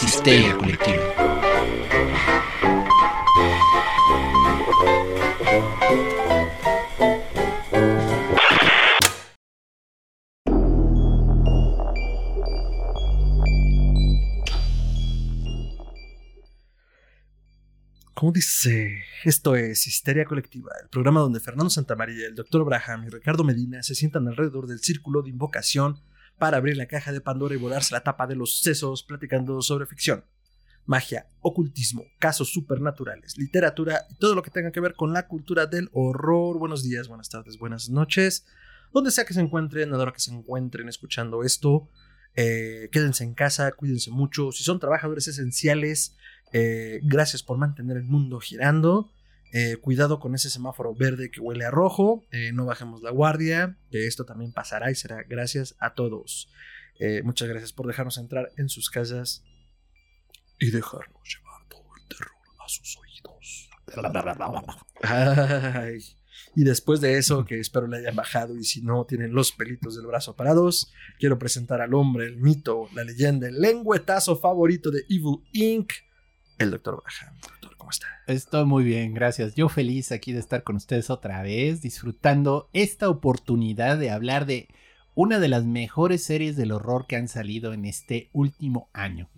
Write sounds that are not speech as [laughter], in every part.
es histeria colectiva. ¿Cómo dice? Esto es Histeria Colectiva, el programa donde Fernando Santamaría, el Dr. Abraham y Ricardo Medina se sientan alrededor del círculo de invocación para abrir la caja de Pandora y volarse la tapa de los sesos platicando sobre ficción, magia, ocultismo, casos supernaturales, literatura y todo lo que tenga que ver con la cultura del horror. Buenos días, buenas tardes, buenas noches. Donde sea que se encuentren, a la hora que se encuentren escuchando esto, eh, quédense en casa, cuídense mucho. Si son trabajadores esenciales, eh, gracias por mantener el mundo girando. Eh, cuidado con ese semáforo verde que huele a rojo. Eh, no bajemos la guardia. Que esto también pasará y será gracias a todos. muchas gracias por dejarnos entrar en sus casas y dejarnos llevar todo el terror a sus oídos. [laughs] Y después de eso, que espero le hayan bajado y si no tienen los pelitos del brazo parados, quiero presentar al hombre, el mito, la leyenda, el lengüetazo favorito de Evil Inc el doctor Baja. Doctor, ¿cómo está? Estoy muy bien, gracias. Yo feliz aquí de estar con ustedes otra vez, disfrutando esta oportunidad de hablar de una de las mejores series del horror que han salido en este último año.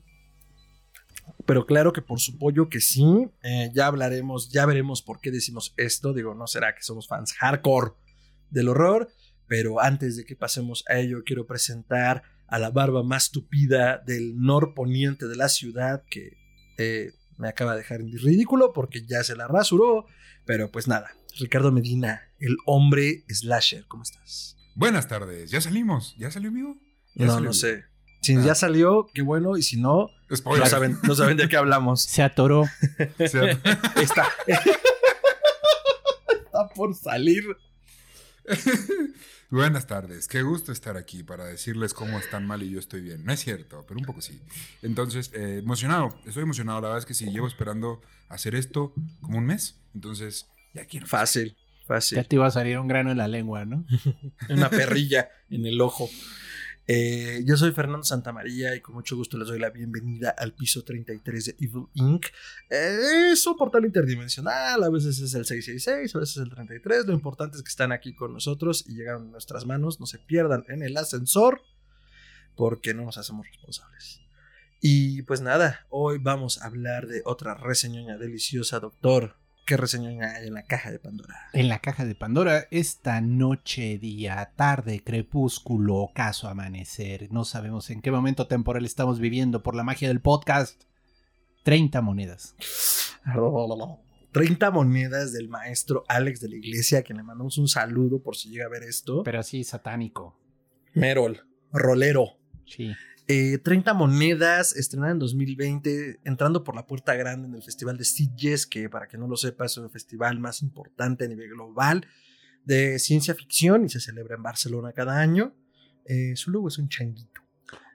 Pero claro que por su pollo que sí, eh, ya hablaremos, ya veremos por qué decimos esto. Digo, no será que somos fans hardcore del horror, pero antes de que pasemos a ello, quiero presentar a la barba más tupida del norponiente de la ciudad, que eh, me acaba de dejar en ridículo porque ya se la rasuró. Pero pues nada, Ricardo Medina, el hombre slasher, ¿cómo estás? Buenas tardes, ¿ya salimos? ¿Ya salió amigo? no, no sé. Si ya ah. salió, qué bueno, y si no, no saben, no saben de qué hablamos. [laughs] Se atoró. [laughs] Está. [laughs] Está por salir. [laughs] Buenas tardes, qué gusto estar aquí para decirles cómo están mal y yo estoy bien. No es cierto, pero un poco sí. Entonces, eh, emocionado, estoy emocionado. La verdad es que sí, llevo esperando hacer esto como un mes. Entonces, ya quiero. Fácil, fácil. Ya te iba a salir un grano en la lengua, ¿no? [laughs] Una perrilla en el ojo. Eh, yo soy Fernando Santamaría y con mucho gusto les doy la bienvenida al piso 33 de Evil Inc. Eh, es un portal interdimensional, a veces es el 666, a veces es el 33. Lo importante es que están aquí con nosotros y llegaron a nuestras manos. No se pierdan en el ascensor porque no nos hacemos responsables. Y pues nada, hoy vamos a hablar de otra reseñoña deliciosa, doctor. ¿Qué reseña hay en la caja de Pandora? En la caja de Pandora, esta noche, día, tarde, crepúsculo, ocaso, amanecer. No sabemos en qué momento temporal estamos viviendo por la magia del podcast. 30 monedas. [laughs] 30 monedas del maestro Alex de la iglesia, a quien le mandamos un saludo por si llega a ver esto. Pero así satánico. Merol, rolero. Sí. 30 eh, monedas, estrenada en 2020, entrando por la puerta grande en el Festival de Sitges, que para que no lo sepa es el festival más importante a nivel global de ciencia ficción y se celebra en Barcelona cada año. Eh, su logo es un changuito.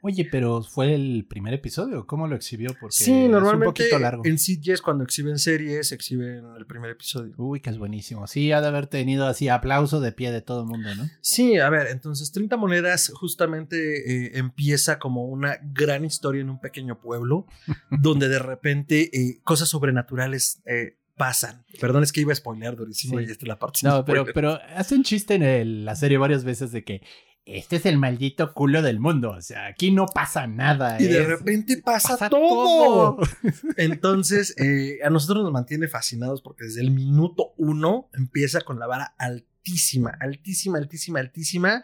Oye, pero fue el primer episodio, ¿cómo lo exhibió? Porque sí, normalmente es un poquito largo. en CGS cuando exhiben series, exhiben el primer episodio. Uy, que es buenísimo. Sí, ha de haber tenido así aplauso de pie de todo el mundo, ¿no? Sí, a ver, entonces 30 monedas justamente eh, empieza como una gran historia en un pequeño pueblo, [laughs] donde de repente eh, cosas sobrenaturales eh, pasan. Perdón, es que iba a spoilear durísimo y esta es la parte. No, pero, pero hace un chiste en la serie varias veces de que este es el maldito culo del mundo. O sea, aquí no pasa nada. Y de repente pasa, todo. [laughs] Entonces, eh, a nosotros nos mantiene fascinados porque desde el minuto uno empieza con la vara altísima, altísima, altísima, altísima.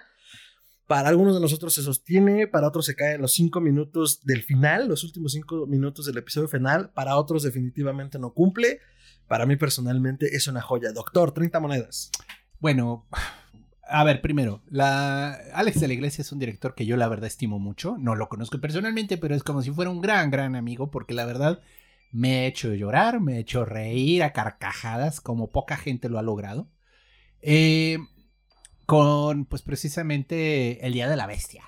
Para algunos de nosotros se sostiene, para otros se cae en los cinco minutos del final, los últimos cinco minutos del episodio final. Para otros, definitivamente no cumple. Para mí, personalmente, es una joya. Doctor, 30 monedas. Bueno, a ver, primero, la Alex de la Iglesia es un director que yo la verdad estimo mucho. No lo conozco personalmente, pero es como si fuera un gran, gran amigo, porque la verdad me ha hecho llorar, me ha hecho reír a carcajadas, como poca gente lo ha logrado. Eh, con, pues precisamente, El Día de la Bestia,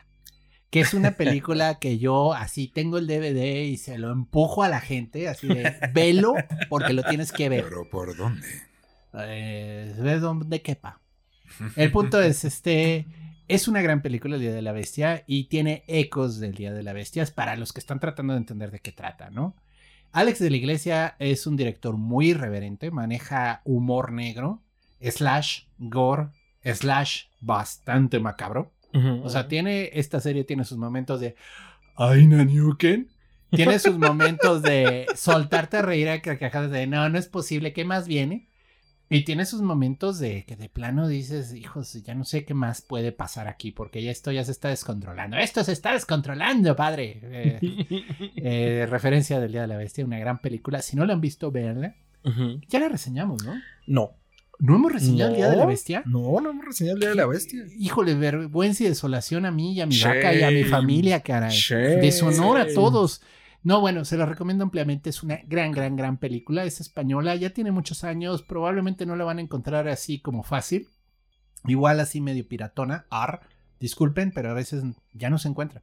que es una película que yo así tengo el DVD y se lo empujo a la gente, así de, velo, porque lo tienes que ver. ¿Pero por dónde? Eh, ve dónde quepa. El punto es, este, Es una gran película, El Día de la Bestia, y tiene ecos del Día de la Bestia para los que están tratando de entender de qué trata, ¿no? Alex de la Iglesia es un director muy irreverente, maneja humor negro, slash gore, slash bastante macabro. O sea, tiene esta serie tiene sus momentos de ay Nanyuken, tiene sus momentos de soltarte a reír a carcajadas de no, no es posible, ¿qué más viene? Y tiene sus momentos de que de plano dices, hijos, ya no sé qué más puede pasar aquí, porque ya esto ya se está descontrolando. Esto se está descontrolando, padre. Eh, [laughs] eh, referencia del Día de la Bestia, una gran película. Si no la han visto, véanla. Ya la reseñamos, ¿no? No. ¿No hemos reseñado el Día de la Bestia? No, no hemos reseñado el Día de la Bestia. Híjole, vergüenza y desolación a mí y a mi vaca y a mi familia, caray. Deshonor a todos. No, bueno, se la recomiendo ampliamente. Es una gran, gran, gran película. Es española, ya tiene muchos años. Probablemente no la van a encontrar así como fácil. Igual así medio piratona. Ar. Disculpen, pero a veces ya no se encuentra.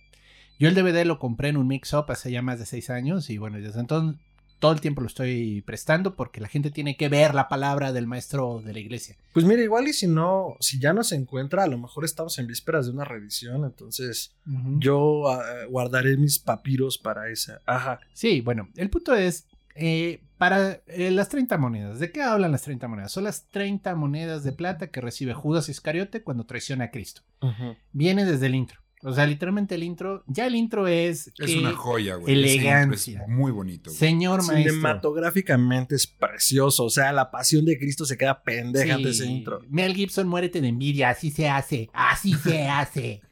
Yo el DVD lo compré en un mix-up hace ya más de seis años y bueno, desde entonces todo el tiempo lo estoy prestando porque la gente tiene que ver la palabra del maestro de la iglesia. Pues mira, igual y si no, si ya no se encuentra, a lo mejor estamos en vísperas de una revisión, entonces yo ah, guardaré mis papiros para esa. Ajá. Sí, bueno, el punto es, eh, para eh, las 30 monedas, ¿de qué hablan las 30 monedas? Son las 30 monedas de plata que recibe Judas Iscariote cuando traiciona a Cristo. Viene desde el intro. O sea, literalmente el intro, ya el intro es... Es una joya, güey. Elegancia. Es muy bonito. Señor maestro. Cinematográficamente es precioso. O sea, la pasión de Cristo se queda pendeja ante ese intro. Mel Gibson, muérete de envidia. Así se hace. Así se [laughs] hace.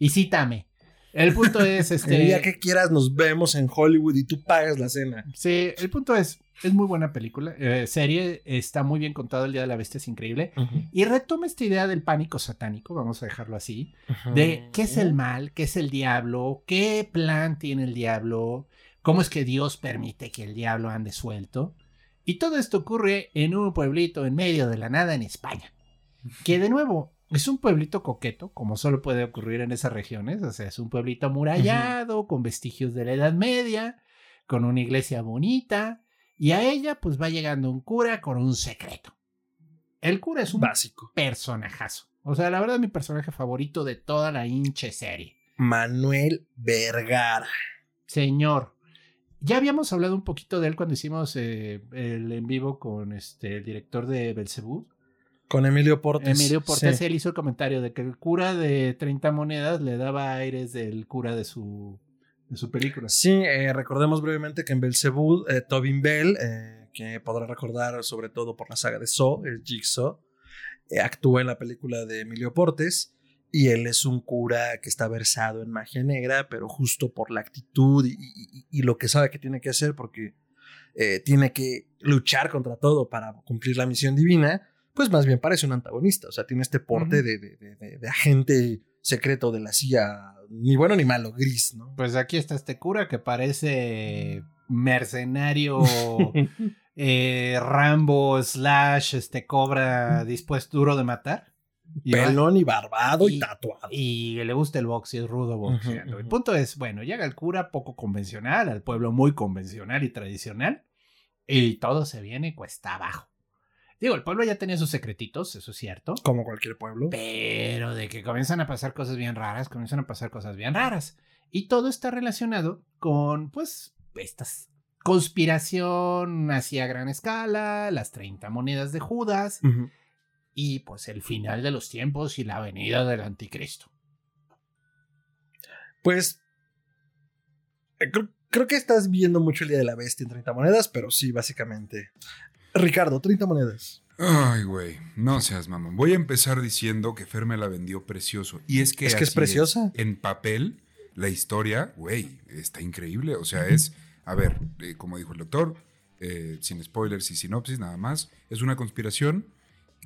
Y cítame. El punto es, este... [laughs] El día que quieras nos vemos en Hollywood y tú pagas la cena. Sí, el punto es, es muy buena película, eh, serie, está muy bien contado, El Día de la Bestia es increíble. Y retoma esta idea del pánico satánico, vamos a dejarlo así, de qué es el mal, qué es el diablo, qué plan tiene el diablo, cómo es que Dios permite que el diablo ande suelto. Y todo esto ocurre en un pueblito en medio de la nada en España. Que de nuevo, es un pueblito coqueto, como solo puede ocurrir en esas regiones. O sea, es un pueblito amurallado, con vestigios de la Edad Media, con una iglesia bonita. Y a ella, pues va llegando un cura con un secreto. El cura es un básico personajazo. O sea, la verdad, mi personaje favorito de toda la hinche serie. Manuel Vergara. Señor. Ya habíamos hablado un poquito de él cuando hicimos eh, el en vivo con este, el director de Belcebú. Con Emilio Portes. Emilio Portes, él hizo el comentario de que el cura de 30 monedas le daba aires del cura de su, de su película. Sí, eh, recordemos brevemente que en Belzebub, eh, Tobin Bell, eh, que podrá recordar sobre todo por la saga de Saw, el Jigsaw, actúa en la película de Emilio Portes y él es un cura que está versado en magia negra, pero justo por la actitud y lo que sabe que tiene que hacer porque tiene que luchar contra todo para cumplir la misión divina pues más bien parece un antagonista. O sea, tiene este porte de, de, agente secreto de la CIA, ni bueno ni malo, gris, ¿no? Pues aquí está este cura que parece mercenario, [laughs] eh, Rambo, slash, este cobra dispuesto duro de matar. Pelón y barbado y, tatuado. Y le gusta el box y es rudo boxeando. El punto es, bueno, llega el cura poco convencional, al pueblo muy convencional y tradicional, y todo se viene cuesta abajo. Digo, el pueblo ya tenía sus secretitos, eso es cierto. Como cualquier pueblo. Pero de que comienzan a pasar cosas bien raras, comienzan a pasar cosas bien raras. Y todo está relacionado con, pues, estas conspiración hacia gran escala, las 30 monedas de Judas y pues el final de los tiempos y la venida del anticristo. Pues eh, creo, creo, que estás viendo mucho el Día de la Bestia en 30 monedas, pero sí, básicamente. Ricardo, 30 monedas. Ay, güey, no seas mamón. Voy a empezar diciendo que Fer me la vendió precioso. Y es que. Es que es preciosa. En papel, la historia, güey, está increíble. O sea, es. A ver, eh, como dijo el doctor, eh, sin spoilers y sinopsis, nada más. Es una conspiración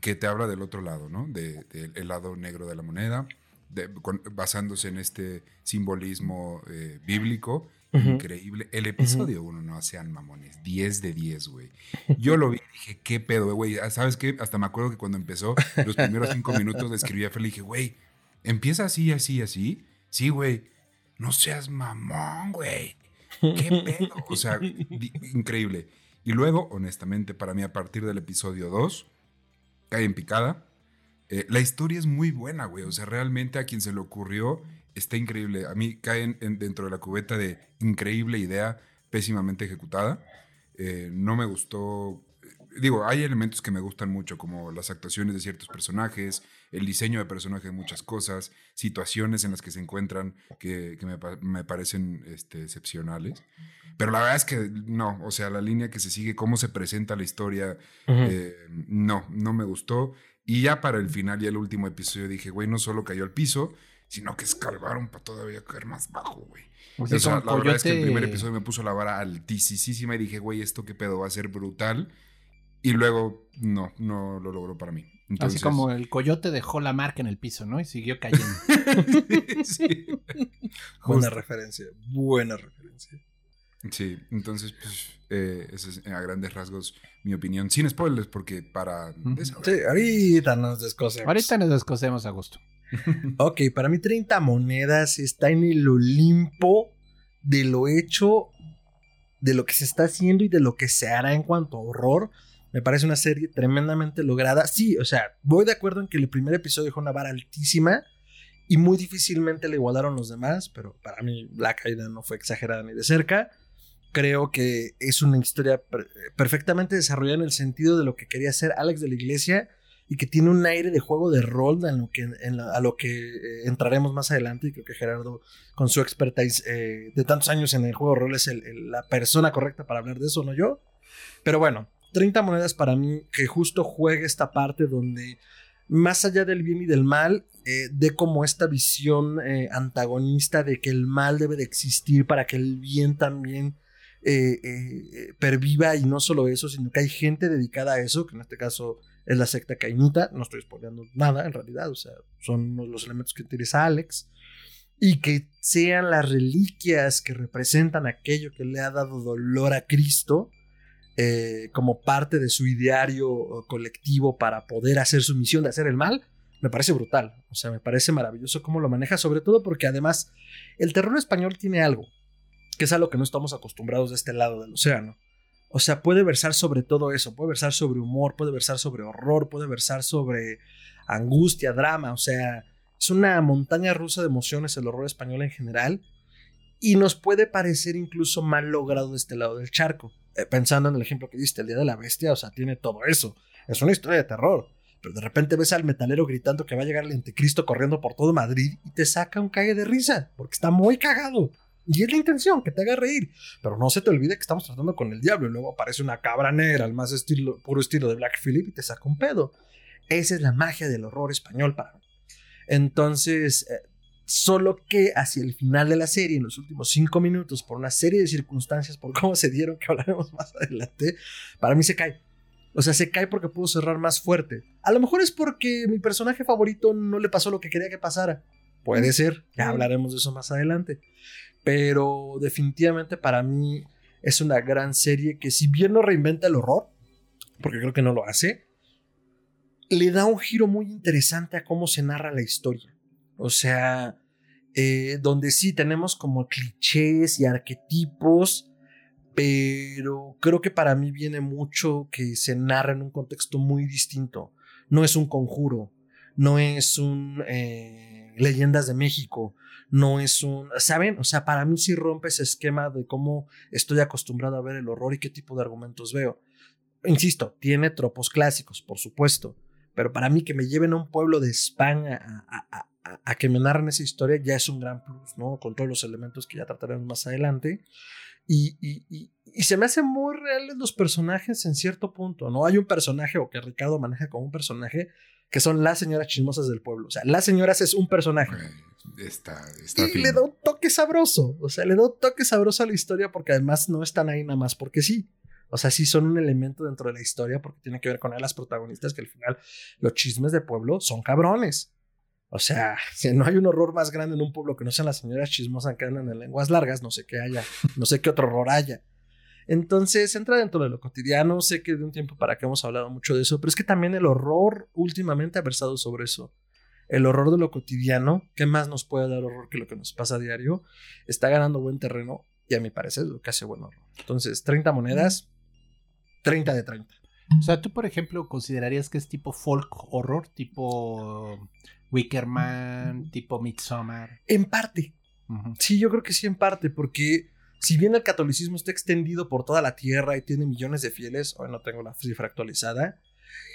que te habla del otro lado, ¿no? Del de, lado negro de la moneda, basándose en este simbolismo eh, bíblico Increíble. El episodio 1, no sean mamones. 10 de 10, güey. Yo [laughs] lo vi y dije, ¿qué pedo, güey? Ah, ¿Sabes qué? Hasta me acuerdo que cuando empezó, los primeros 5 minutos le escribí a Fer y dije, güey, empieza así, así, así. Sí, güey. No seas mamón, güey. ¿Qué pedo? O sea, increíble. Y luego, honestamente, para mí, a partir del episodio 2, cae en picada. Eh, la historia es muy buena, güey. O sea, realmente a quien se le ocurrió está increíble. A mí caen en- dentro de la cubeta de increíble idea, pésimamente ejecutada. Eh, no me gustó. eh, Digo, hay elementos que me gustan mucho, como las actuaciones de ciertos personajes, el diseño de personajes, muchas cosas, situaciones en las que se encuentran que, que me, pa- me parecen este, excepcionales. Pero la verdad es que no, o sea, la línea que se sigue, cómo se presenta la historia, eh, no, no me gustó. Y ya para el final y el último episodio dije, güey, no solo cayó al piso, sino que escarbaron para todavía caer más bajo, güey. O O sea, como la verdad es que el primer episodio me puso la vara altísima y dije, güey, esto qué pedo va a ser brutal. Y luego, no, no lo logró para mí. Entonces, Así como el coyote dejó la marca en el piso, ¿no? Y siguió cayendo. [laughs] sí. Buena referencia, buena referencia. Sí, entonces, pues, eh, esa es a grandes rasgos mi opinión. Sin spoilers, porque para... Sí, ahorita nos descosemos. Ahorita nos descosemos a gusto. [laughs] Ok, para mí 30 monedas está en el Olimpo de lo hecho, de lo que se está haciendo y de lo que se hará en cuanto a horror. Me parece una serie tremendamente lograda. Sí, o sea, voy de acuerdo en que el primer episodio dejó una vara altísima y muy difícilmente le igualaron los demás, pero para mí la caída no fue exagerada ni de cerca. Creo que es una historia per- perfectamente desarrollada en el sentido de lo que quería hacer Alex de la Iglesia y que tiene un aire de juego de rol a lo que eh, entraremos más adelante y creo que Gerardo con su expertise eh, de tantos años en el juego de rol es la persona correcta para hablar de eso, no yo. Pero bueno, 30 monedas para mí que justo juegue esta parte donde más allá del bien y del mal, eh, de como esta visión eh, antagonista de que el mal debe de existir para que el bien también perviva y no solo eso, sino que hay gente dedicada a eso, que en este caso es la secta cainita, no estoy spoileando nada en realidad, o sea, son los elementos que utiliza Alex, y que sean las reliquias que representan aquello que le ha dado dolor a Cristo, eh, como parte de su ideario colectivo para poder hacer su misión de hacer el mal, me parece brutal. O sea, me parece maravilloso cómo lo maneja, sobre todo porque además el terror español tiene algo, que es a lo que no estamos acostumbrados de este lado del océano. O sea, puede versar sobre todo eso, puede versar sobre humor, puede versar sobre horror, puede versar sobre angustia, drama, o sea, es una montaña rusa de emociones el horror español en general y nos puede parecer incluso mal logrado de este lado del charco. Eh, pensando en el ejemplo que diste, el Día de la Bestia, o sea, tiene todo eso. Es una historia de terror. Pero de repente ves al metalero gritando que va a llegar el anticristo corriendo por todo Madrid y te saca un cague de risa, porque está muy cagado. Y es la intención, que te haga reír. Pero no se te olvide que estamos tratando con el diablo. Y luego aparece una cabra negra, al más estilo, puro estilo de Black Phillip, y te saca un pedo. Esa es la magia del horror español para mí. Entonces, eh, solo que hacia el final de la serie, en los últimos cinco minutos, por una serie de circunstancias, por cómo se dieron, que hablaremos [laughs] más adelante, para mí se cae. O sea, se cae porque pudo cerrar más fuerte. A lo mejor es porque mi personaje favorito no le pasó lo que quería que pasara. Puede ser, ya hablaremos de eso más adelante. Pero definitivamente para mí es una gran serie que si bien no reinventa el horror, porque creo que no lo hace, le da un giro muy interesante a cómo se narra la historia. O sea, eh, donde sí tenemos como clichés y arquetipos, pero creo que para mí viene mucho que se narra en un contexto muy distinto. No es un conjuro, no es un eh, leyendas de México, no es un, ¿saben? O sea, para mí sí rompe ese esquema de cómo estoy acostumbrado a ver el horror y qué tipo de argumentos veo. Insisto, tiene tropos clásicos, por supuesto, pero para mí que me lleven a un pueblo de España a, que me narren esa historia ya es un gran plus, ¿no? Con todos los elementos que ya trataremos más adelante. Y, y, y, y, se me hacen muy reales los personajes en cierto punto, ¿no? Hay un personaje, o que Ricardo maneja como un personaje, que son las señoras chismosas del pueblo. O sea, las señoras es un personaje. Está, está y fino. le da un toque sabroso. O sea, le da un toque sabroso a la historia porque además no están ahí nada más porque sí. O sea, sí son un elemento dentro de la historia porque tiene que ver con las protagonistas que al final los chismes de pueblo son cabrones. O sea, si no hay un horror más grande en un pueblo que no sean las señoras chismosas que andan en lenguas largas, no sé qué haya, no sé qué otro horror haya. Entonces entra dentro de lo cotidiano, sé que de un tiempo para acá hemos hablado mucho de eso, pero es que también el horror últimamente ha versado sobre eso. El horror de lo cotidiano, ¿qué más nos puede dar horror que lo que nos pasa a diario? Está ganando buen terreno y a mi parecer es lo que hace buen horror. Entonces, 30 monedas, 30 de 30. O sea, tú, por ejemplo, considerarías que es tipo folk horror, tipo Wickerman, tipo Midsommar. En parte. Sí, yo creo que sí, en parte, porque si bien el catolicismo está extendido por toda la tierra y tiene millones de fieles, hoy no tengo la cifra actualizada,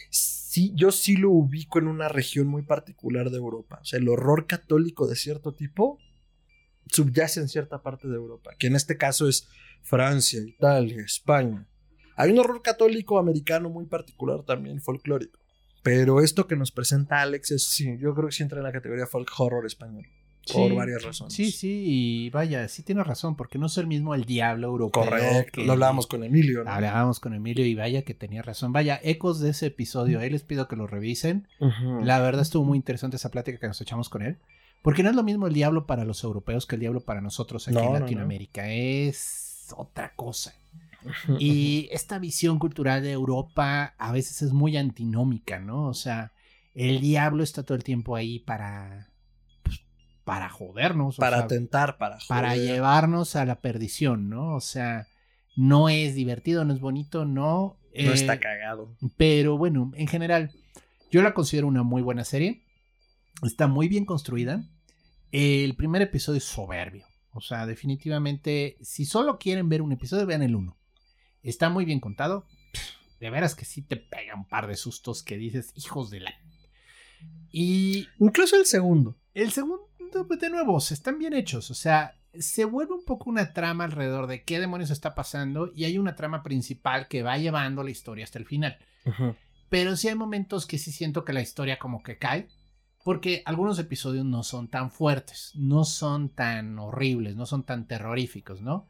sí, yo sí lo ubico en una región muy particular de Europa. O sea, el horror católico de cierto tipo subyace en cierta parte de Europa, que en este caso es Francia, Italia, España. Hay un horror católico americano muy particular también, folclórico. Pero esto que nos presenta Alex es, sí, yo creo que sí entra en la categoría folk horror español. Por Sí, varias razones. Sí, sí, y vaya, sí tienes razón, porque no es el mismo el diablo europeo. Correcto. que- Lo hablábamos con Emilio. ¿no? Hablábamos con Emilio y vaya que tenía razón. Vaya, ecos de ese episodio, ahí les pido que lo revisen. La verdad estuvo muy interesante esa plática que nos echamos con él. Porque no es lo mismo el diablo para los europeos que el diablo para nosotros aquí No, en no, no. Latinoamérica. Es otra cosa. Y esta visión cultural de Europa a veces es muy antinómica, ¿no? O sea, el diablo está todo el tiempo ahí para. Para jodernos. o para sea, atentar, para para joder. llevarnos a la perdición, ¿no? O sea, no es divertido, no es bonito, no. No eh, está cagado. pero bueno, en general, yo la considero una muy buena serie. Está muy bien construida. El primer episodio es soberbio. O sea, definitivamente, si solo quieren ver un episodio, vean el uno. Está muy bien contado. De veras que sí te pega un par de sustos que dices, hijos de la. Y Incluso el segundo. el segundo, de nuevo, se están bien hechos. O sea, se vuelve un poco una trama alrededor de qué demonios está pasando y hay una trama principal que va llevando la historia hasta el final. Pero sí hay momentos que sí siento que la historia como que cae. Porque algunos episodios no son tan fuertes, no son tan horribles, no son tan terroríficos, ¿no?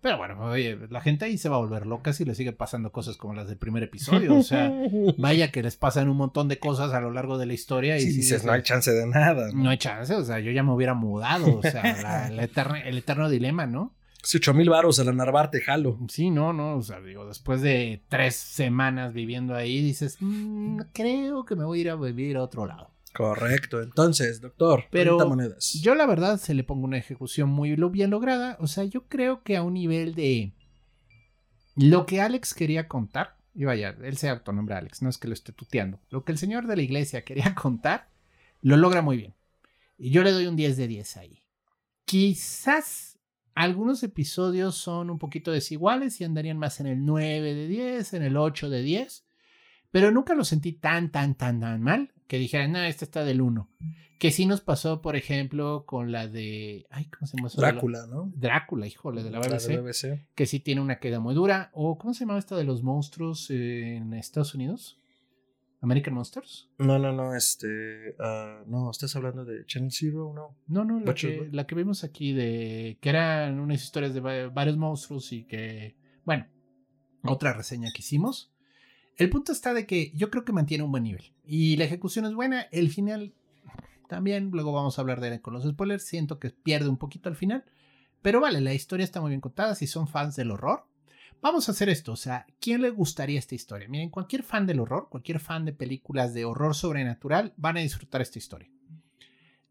Pero bueno, oye, la gente ahí se va a volver loca si le sigue pasando cosas como las del primer episodio. O sea, [laughs] vaya que les pasan un montón de cosas a lo largo de la historia. Y Sí, sí dices, no hay chance de nada. no hay chance, o sea, yo ya me hubiera mudado, o sea, [laughs] la- la eterna- el eterno dilema, ¿no? 8 mil baros a la Narvarte, jalo. Sí, no, no, o sea, digo, después de tres semanas viviendo ahí, dices, "Mm, creo que me voy a ir a vivir a otro lado. Correcto. Entonces, doctor, Pero 30 monedas. Yo la verdad se le pongo una ejecución muy bien lograda, o sea, yo creo que a un nivel de lo que Alex quería contar, y vaya, él se autonombra Alex, no es que lo esté tuteando, lo que el señor de la iglesia quería [laughs] contar, lo logra muy bien. Y yo le doy un 10 de 10 ahí. Quizás algunos episodios son un poquito desiguales y andarían más en el 9 de 10, en el 8 de 10, pero nunca lo sentí tan, tan, tan, tan mal que dijera, no, este está del 1. Que sí nos pasó, por ejemplo, con la de. Ay, ¿cómo se llama? eso? Drácula, ¿no? Drácula, híjole, de la La BBC. de BBC. Que sí tiene una queda muy dura. O, ¿cómo se llamaba esta de los monstruos en Estados Unidos? ¿American Monsters? No, no, no, este. ah, no, estás hablando de Channel Zero, no. No, no, la que, la que vimos aquí de. que eran unas historias de va- varios monstruos y que. Bueno, otra reseña que hicimos. El punto está de que yo creo que mantiene un buen nivel. Y la ejecución es buena. El final también, luego vamos a hablar de él con los spoilers. Siento que pierde un poquito al final. Pero vale, la historia está muy bien contada. Si son fans del horror, vamos a hacer esto. O sea, ¿quién le gustaría esta historia? Miren, cualquier fan del horror, cualquier fan de películas de horror sobrenatural, van a disfrutar esta historia.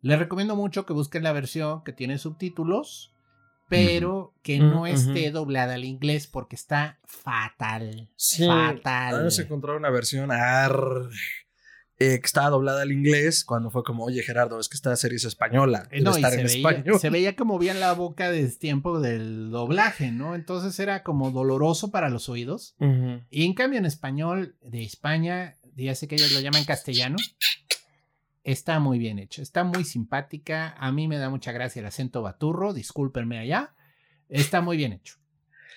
Les recomiendo mucho que busquen la versión que tiene subtítulos, pero que no Ujú. esté doblada al inglés porque está fatal. Sí, fatal. Vamos a encontrar una versión ar, eh, que estaba doblada al inglés cuando fue como, oye Gerardo, es que esta serie es española. Eh, No, estar se en veía, español. se veía que movían la [laughs] boca desde tiempo del doblaje, ¿no? Entonces era como doloroso para los oídos. Y en cambio en español de España, ya sé que ellos lo llaman castellano, está muy bien hecho, está muy simpática, a mí me da mucha gracia el acento baturro, discúlpenme allá, está muy bien hecho.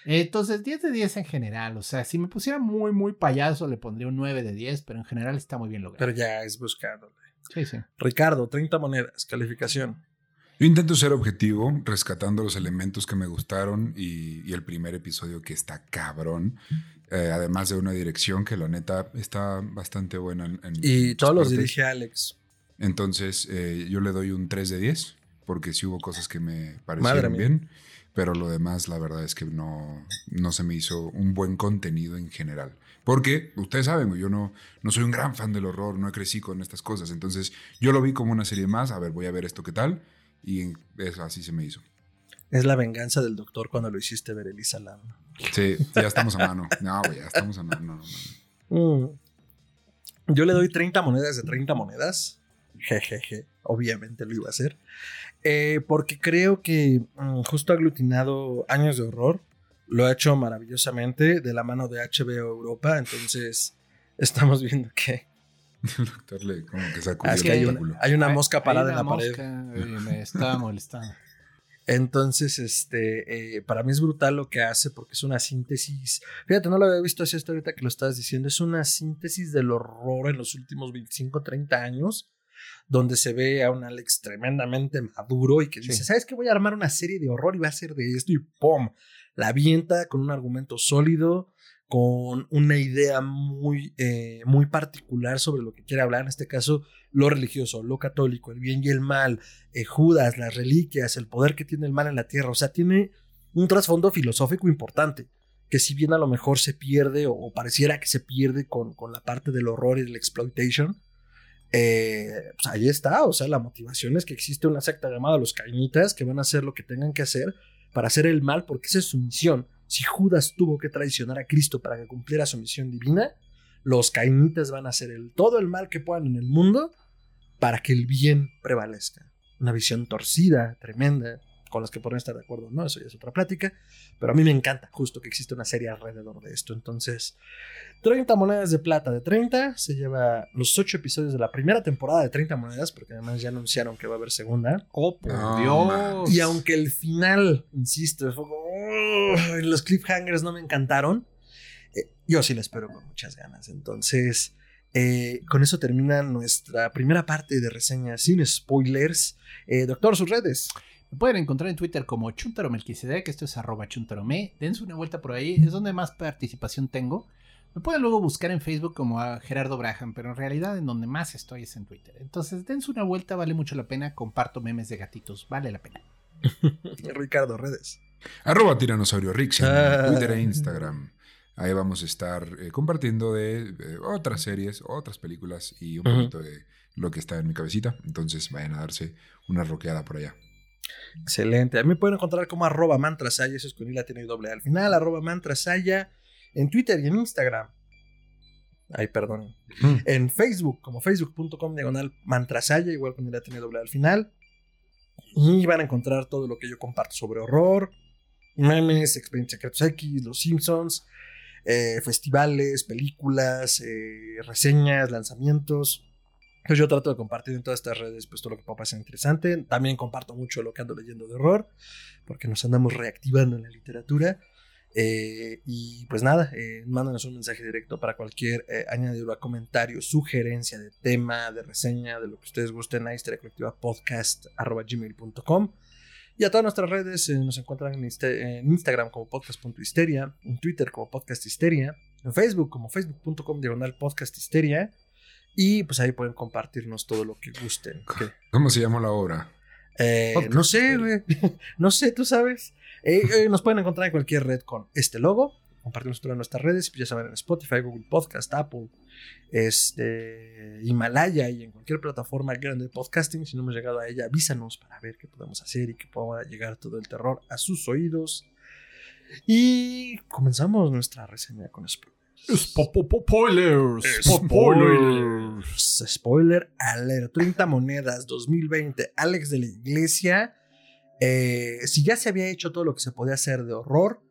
Entonces, 10 de 10 en general, o sea, si me pusiera muy, muy payaso, le pondría un 9 de 10, pero en general está muy bien logrado. Pero ya es buscándole. Sí, sí. Ricardo, 30 monedas, calificación. Yo intento ser objetivo, rescatando los elementos que me gustaron y, y el primer episodio que está cabrón. Eh, además de una dirección que la neta está bastante buena. En, en Y todos los partes. dirige Alex. Entonces eh, yo le doy un 3 de 10 porque sí hubo cosas que me parecieron bien, pero lo demás la verdad es que no, no se me hizo un buen contenido en general. Porque ustedes saben, yo no, no soy un gran fan del horror, no crecí con estas cosas. Entonces yo lo vi como una serie más, a ver, voy a ver esto qué tal, y eso así se me hizo. Es la venganza del doctor cuando lo hiciste ver Elisa Lam. Sí, ya estamos a mano. No, güey, ya estamos a mano. no, no, no. Mm. Yo le doy 30 monedas de 30 monedas. Jejeje, obviamente lo iba a hacer. Eh, porque creo que mm, justo ha aglutinado años de horror. Lo ha hecho maravillosamente de la mano de HBO Europa. Entonces, estamos viendo que [laughs] El doctor le como que sacudió Ah, es que el hay, una, hay una Hay- mosca hay parada en la pared. me estaba [laughs] molestando. Entonces, este, eh, para mí es brutal lo que hace porque es una síntesis. Fíjate, no lo había visto así hasta ahorita que lo estabas diciendo. Es una síntesis del horror en los últimos 25, 30 años, donde se ve a un Alex tremendamente maduro y que Sí. dice, ¿sabes qué? Voy a armar una serie de horror y va a ser de esto y ¡pum! La avienta con un argumento sólido, con una idea muy, eh, muy particular sobre lo que quiere hablar. En este caso, lo religioso, lo católico, el bien y el mal, eh, Judas, las reliquias, el poder que tiene el mal en la tierra. O sea, tiene un trasfondo filosófico importante, que si bien a lo mejor se pierde o, o pareciera que se pierde con, con la parte del horror y del exploitation, eh, pues ahí está. O sea, la motivación es que existe una secta llamada los cainitas que van a hacer lo que tengan que hacer para hacer el mal, porque esa es su misión. Si Judas tuvo que traicionar a Cristo para que cumpliera su misión divina, los cainitas van a hacer todo el mal que puedan en el mundo para que el bien prevalezca. Una visión torcida, tremenda, con las que podrían estar de acuerdo, ¿no? Eso ya es otra plática. Pero a mí me encanta justo que existe una serie alrededor de esto. Entonces, 30 monedas de plata de 30. Se lleva los 8 episodios de la primera temporada de 30 monedas, porque además ya anunciaron que va a haber segunda. Oh, por No, Dios. Y aunque el final, insisto, fue como, los cliffhangers no me encantaron, eh, yo sí la espero con muchas ganas. Entonces, eh, con eso termina nuestra primera parte de reseña sin spoilers. Eh, doctor, sus redes. Me pueden encontrar en Twitter como chuntaromelquisedec, esto es arroba chuntarome. Dense una vuelta por ahí, es donde más participación tengo. Me pueden luego buscar en Facebook como a Gerardo Braham, pero en realidad en donde más estoy es en Twitter. Entonces dense una vuelta, vale mucho la pena. Comparto memes de gatitos, vale la pena. [laughs] Ricardo, redes. Arroba Tiranosaurio Rix en Ah. Twitter e Instagram. Ahí vamos a estar eh, compartiendo de eh, otras series, otras películas y un poquito de lo que está en mi cabecita. Entonces vayan a darse una roqueada por allá. Excelente. A mí me pueden encontrar como arroba mantrasaya, eso es con I la tiene y doble al final, arroba mantrasaya en Twitter y en Instagram. Ay, perdón. Mm. En Facebook, como facebook.com diagonal mantrasaya, igual con I la tiene y doble al final. Y van a encontrar todo lo que yo comparto sobre horror, memes, experiencias secretos X, los Simpsons, eh, festivales, películas, eh, reseñas, lanzamientos. Pues yo trato de compartir en todas estas redes pues todo lo que pueda pasar interesante. También comparto mucho lo que ando leyendo de horror, porque nos andamos reactivando en la literatura. Eh, y pues nada, eh, mándanos un mensaje directo para cualquier eh, añadido comentario, sugerencia de tema, de reseña, de lo que ustedes gusten a historia colectiva podcast gmail.com. Y a todas nuestras redes eh, nos encuentran en, en Instagram como podcast.histeria, en Twitter como podcast histeria, en Facebook como facebook.com diagonal podcast histeria. Y pues ahí pueden compartirnos todo lo que gusten. ¿Qué? ¿Cómo se llama la obra? Eh, no sé, güey. [laughs] no sé, tú sabes. Eh, [laughs] eh, nos pueden encontrar en cualquier red con este logo. Compartimos todas nuestras redes. Ya saben, en Spotify, Google Podcast, Apple, este, Himalaya y en cualquier plataforma grande de podcasting. Si no hemos llegado a ella, avísanos para ver qué podemos hacer y que pueda llegar todo el terror a sus oídos. Y comenzamos nuestra reseña con spoilers. Spoilers. Spoilers. Spoiler alert. 30 monedas 2020. Alex de la Iglesia. Eh, si ya se había hecho todo lo que se podía hacer de horror,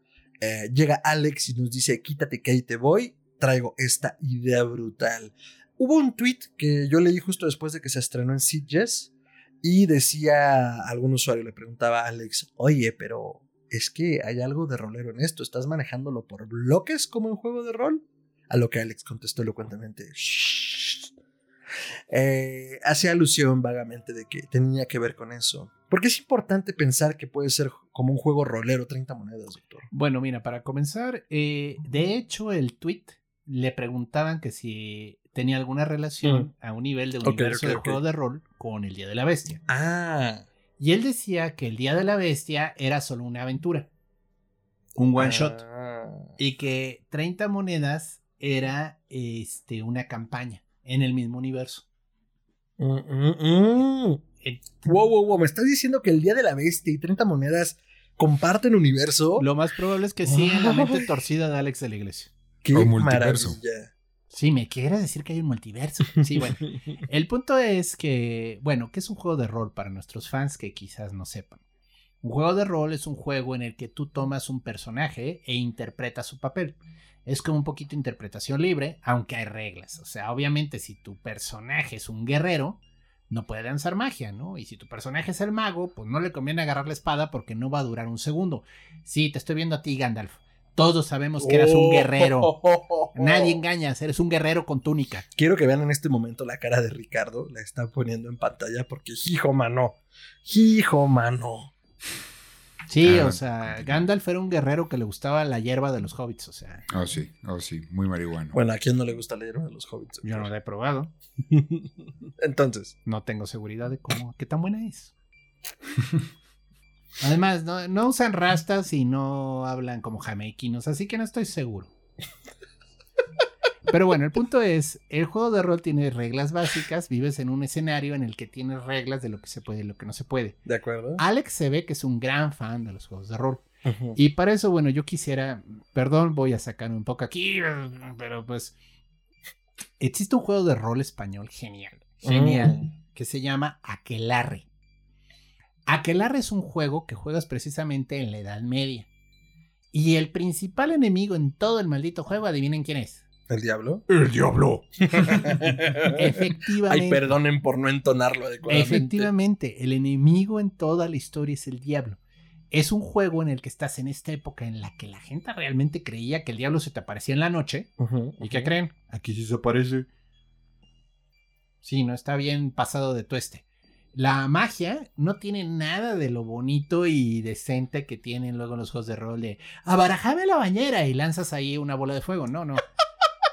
eh, llega Alex y nos dice: Quítate que ahí te voy. Traigo esta idea brutal. Hubo un tweet que yo leí justo después de que se estrenó en Sitges y decía algún usuario, le preguntaba a Alex: Oye, pero es que hay algo de rolero en esto. ¿Estás manejándolo por bloques como en juego de rol? A lo que Alex contestó elocuentemente. "Shh". Eh, hacía alusión vagamente de que tenía que ver con eso. Porque es importante pensar que puede ser como un juego rolero 30 monedas, doctor. Bueno, mira, para comenzar, eh, de hecho el tweet le preguntaban que si tenía alguna relación a un nivel de universo de juego de rol con el Día de la Bestia. Ah. Y él decía que el Día de la Bestia era solo una aventura, un one shot, Ah. y que 30 monedas era este, una campaña en el mismo universo. Mm, mm, mm. Wow, wow, wow. ¿Me estás diciendo que el Día de la Bestia y 30 monedas comparten universo? Lo más probable es que sí en la mente [laughs] torcida de Alex de la Iglesia. ¡Qué O multiverso. maravilla! Sí, me quieres decir que hay un multiverso. Sí, bueno. [laughs] El punto es que, bueno, que es un juego de rol para nuestros fans que quizás no sepan. Un juego de rol es un juego en el que tú tomas un personaje e interpretas su papel. Es como un poquito interpretación libre, aunque hay reglas. O sea, obviamente si tu personaje es un guerrero, no puede lanzar magia, ¿no? Y si tu personaje es el mago, pues no le conviene agarrar la espada porque no va a durar un segundo. Sí, te estoy viendo a ti, Gandalf. Todos sabemos que eras un guerrero. Nadie engañas, eres un guerrero con túnica. Quiero que vean en este momento la cara de Ricardo. La está poniendo en pantalla porque, hijo mano. Hijo mano. Sí, Ah. o sea, Gandalf era un guerrero que le gustaba la hierba de los hobbits, o sea, Oh, sí, oh, sí, muy marihuano. Bueno, ¿a quién no le gusta leer de los hobbits? yo no la he probado, [laughs] Entonces, no tengo seguridad de cómo, qué tan buena es. [laughs] Además, no, no usan rastas y no hablan como jamaiquinos, así que no estoy seguro. Pero bueno, el punto es, el juego de rol tiene reglas básicas, vives en un escenario en el que tienes reglas de lo que se puede y lo que no se puede. ¿de acuerdo? Alex se ve que es un gran fan de los juegos de rol. Y para eso, bueno, yo quisiera, perdón, voy a sacarme un poco aquí, pero pues existe un juego de rol español genial, genial, Mm. que se llama Aquelarre. Aquelarre es un juego que juegas precisamente en la Edad Media. Y el principal enemigo en todo el maldito juego, adivinen quién es. ¿El diablo? ¡El diablo! [laughs] Efectivamente. Ay, perdonen por no entonarlo adecuadamente. Efectivamente, el enemigo en toda la historia es el diablo. Es un juego en el que estás en esta época en la que la gente realmente creía que el diablo se te aparecía en la noche. ¿Y qué creen? Aquí sí se aparece. Sí, no está bien pasado de tueste. La magia no tiene nada de lo bonito y decente que tienen luego los juegos de rol de abarajame la bañera y lanzas ahí una bola de fuego. No, no.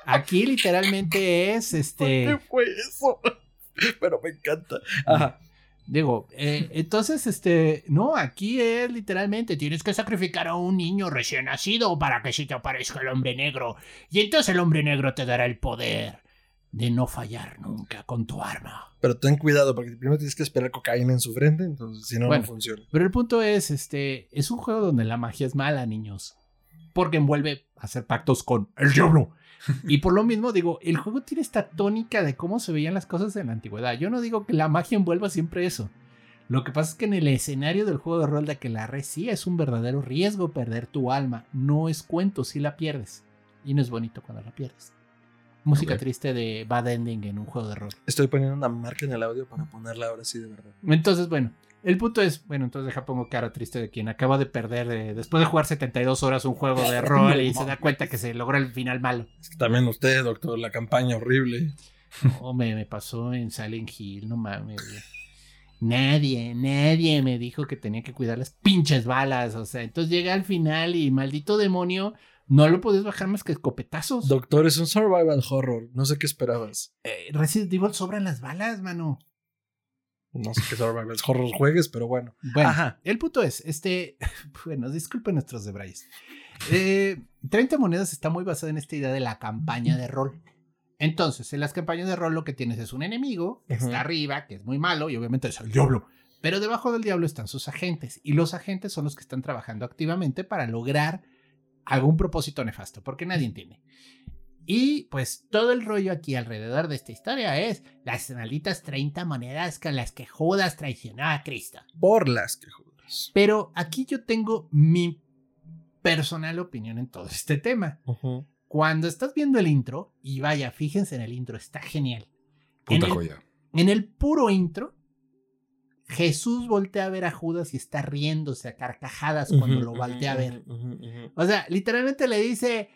Aquí literalmente es ¿Por este. qué fue eso? [laughs] Pero me encanta. Ajá. Digo, eh, entonces, este, no, aquí es literalmente, tienes que sacrificar a un niño recién nacido para que se te aparezca el hombre negro. Y entonces el hombre negro te dará el poder de no fallar nunca con tu arma. Pero ten cuidado porque primero tienes que esperar cocaína en su frente, entonces si no, Bueno. no funciona. Pero el punto es, este, es un juego donde la magia es mala, niños. Porque envuelve hacer pactos con el diablo. Y por lo mismo, digo, el juego tiene esta tónica de cómo se veían las cosas en la antigüedad. Yo no digo que la magia envuelva siempre eso. Lo que pasa es que en el escenario del juego de rol de Aquelarre sí es un verdadero riesgo perder tu alma. No es cuento si la pierdes. Y no es bonito cuando la pierdes. Música triste de bad ending en un juego de rol. Estoy poniendo una marca en el audio para ponerla ahora sí de verdad. Entonces, bueno, el punto es, bueno, entonces deja pongo cara triste de quien acaba de perder, eh, después de jugar 72 horas un juego de [laughs] rol y se da cuenta que se logró el final malo. Es que también usted, doctor, la campaña horrible. No, me, me pasó en Silent Hill, no mames. Nadie, nadie me dijo que tenía que cuidar las pinches balas, o sea, entonces llega al final y maldito demonio, no lo podías bajar más que escopetazos. Doctor, es un survival horror. No sé qué esperabas. Eh, Resident Evil sobran las balas, mano. No sé qué survival horror juegues, pero bueno. Bueno, Ajá. el punto es, este, [laughs] bueno, disculpen nuestros debrayes. Eh, 30 monedas está muy basada en esta idea de la campaña de rol. Entonces, en las campañas de rol lo que tienes es un enemigo que está arriba, que es muy malo y obviamente es el diablo. Pero debajo del diablo están sus agentes y los agentes son los que están trabajando activamente para lograr algún propósito nefasto, porque nadie entiende. Y pues todo el rollo aquí alrededor de esta historia es las malditas 30 monedas con las que Judas traicionó a Cristo. Por las que jodas. Pero aquí yo tengo mi personal opinión en todo este tema. Cuando estás viendo el intro, y vaya, fíjense en el intro, está genial. En Puta el, joya. en el puro intro, Jesús voltea a ver a Judas y está riéndose a carcajadas cuando lo voltea a ver. O sea, literalmente le dice,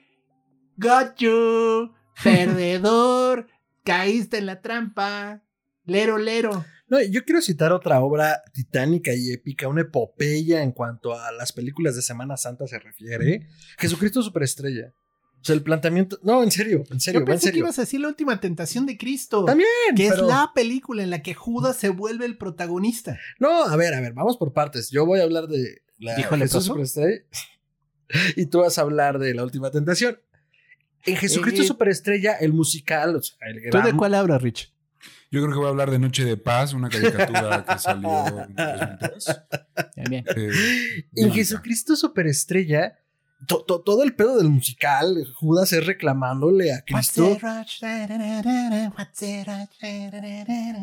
Got you, perdedor, [laughs] caíste en la trampa, lero, lero. No, yo quiero citar otra obra titánica y épica, una epopeya en cuanto a las películas de Semana Santa se refiere. Jesucristo Superestrella. O sea, el planteamiento. No, en serio, en serio, Yo en pensé que ibas a decir la última tentación de Cristo. También, que pero- es la película en la que Judas se vuelve el protagonista. No, a ver, a ver, vamos por partes. Yo voy a hablar de la ¿Dijo el Jesús? Superestrella [laughs] y tú vas a hablar de la última tentación. En Jesucristo Eh, Superestrella, el musical, o sea, el ¿Tú de gran- cuál hablas, Rich? Yo creo que voy a hablar de Noche de Paz, una caricatura [laughs] que salió en 2003. Bien, bien. Eh, En. Jesucristo Superestrella, to- to- todo el pedo del musical, Judas es reclamándole a Cristo.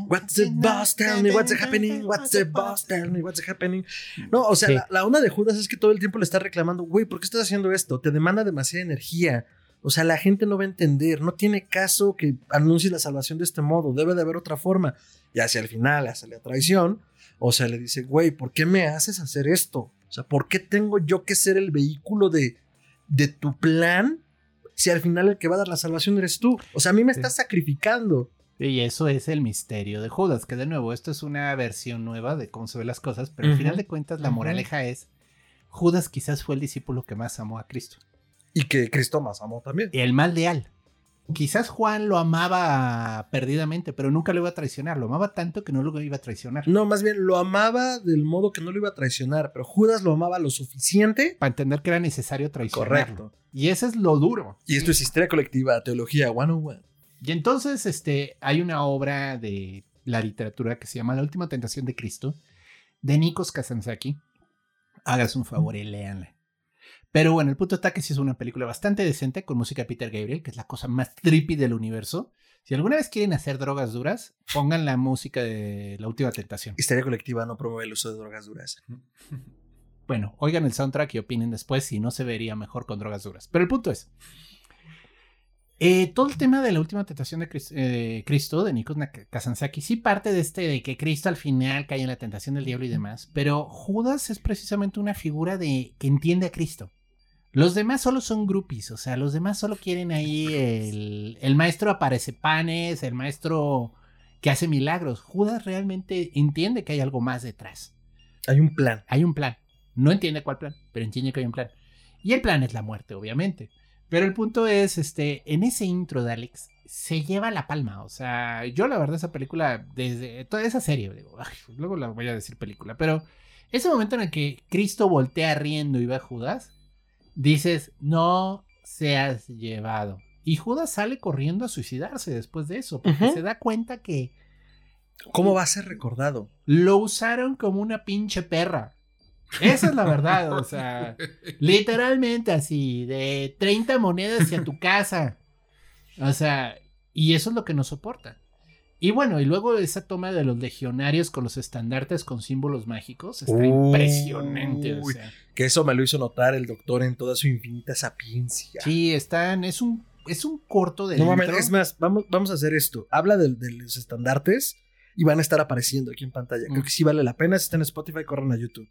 What's the boss? Tell me what's happening. What's the boss? Tell me what's happening. No, o sea, Sí. la, la onda de Judas es que todo el tiempo le está reclamando, güey, ¿por qué estás haciendo esto? Te demanda demasiada energía. O sea, la gente no va a entender. No tiene caso que anuncies la salvación de este modo. Debe de haber otra forma. Y hacia el final, hacia la traición, o sea, le dice, güey, ¿por qué me haces hacer esto? O sea, ¿por qué tengo yo que ser el vehículo de, de tu plan si al final el que va a dar la salvación eres tú? O sea, a mí me estás sacrificando. Y eso es el misterio de Judas, que de nuevo, esto es una versión nueva de cómo se ven las cosas, pero al final de cuentas la moraleja es, Judas quizás fue el discípulo que más amó a Cristo. Y que Cristo más amó también. El más leal. Quizás Juan lo amaba perdidamente, pero nunca lo iba a traicionar. Lo amaba tanto que no lo iba a traicionar. No, más bien lo amaba del modo que no lo iba a traicionar, pero Judas lo amaba lo suficiente. Para entender que era necesario traicionarlo. Correcto. Y ese es lo duro. Y esto es historia colectiva, teología 101. Y entonces este, hay una obra de la literatura que se llama La última tentación de Cristo, de Nikos Kazantzakis. Hágase un favor y léanla. Pero bueno, el punto está que sí es una película bastante decente con música de Peter Gabriel, que es la cosa más trippy del universo. Si alguna vez quieren hacer drogas duras, pongan la música de La última tentación. Historia colectiva no promueve el uso de drogas duras. [laughs] Bueno, oigan el soundtrack y opinen después si no se vería mejor con drogas duras. Pero el punto es, eh, todo el tema de la última tentación de Cris- eh, Cristo, de Nikos Kazantzakis, sí parte de este de que Cristo al final cae en la tentación del diablo y demás, pero Judas es precisamente una figura de que entiende a Cristo. Los demás solo son groupies, o sea, los demás solo quieren ahí el, el maestro aparece panes, el maestro que hace milagros. Judas realmente entiende que hay algo más detrás. Hay un plan. Hay un plan. No entiende cuál plan, pero entiende que hay un plan. Y el plan es la muerte, obviamente. Pero el punto es, este, en ese intro de Alex, se lleva la palma. O sea, yo la verdad esa película, desde toda esa serie, digo, ay, luego la voy a decir película, pero ese momento en el que Cristo voltea riendo y ve a Judas, dices, no seas llevado. Y Judas sale corriendo a suicidarse después de eso, porque se da cuenta que ¿Cómo va a ser recordado? lo usaron como una pinche perra. Esa es la verdad, o sea, [laughs] literalmente así, de 30 monedas hacia tu casa. O sea, y eso es lo que nos soporta. Y bueno, y luego esa toma de los legionarios con los estandartes con símbolos mágicos está Uy. impresionante. O sea, Que eso me lo hizo notar el doctor en toda su infinita sapiencia. sí, están, es un, es un corto de No mames, es más, vamos, vamos a hacer esto. Habla de, los estandartes y van a estar apareciendo aquí en pantalla. Creo Mm. que sí vale la pena. Si están en Spotify, corran a YouTube.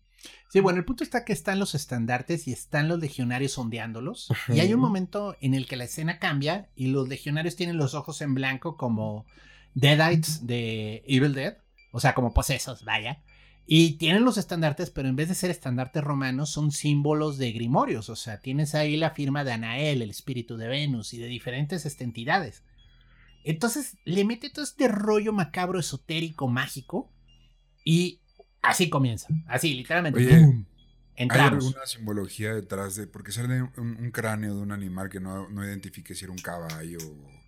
Sí, bueno, el punto está que están los estandartes y están los legionarios ondeándolos. Ujú. Y hay un momento en el que la escena cambia y los legionarios tienen los ojos en blanco como Deadites de Evil Dead. O sea, como posesos, vaya. Y tienen los estandartes, pero en vez de ser estandartes romanos, son símbolos de grimorios. O sea, tienes ahí la firma de Anael, el espíritu de Venus y de diferentes entidades. Entonces le mete todo este rollo macabro, esotérico, mágico. Y así comienza. Así, literalmente. Oye. ¿Hay alguna simbología detrás de.? Porque sale un, un cráneo de un animal que no, no identifique si era un caballo o,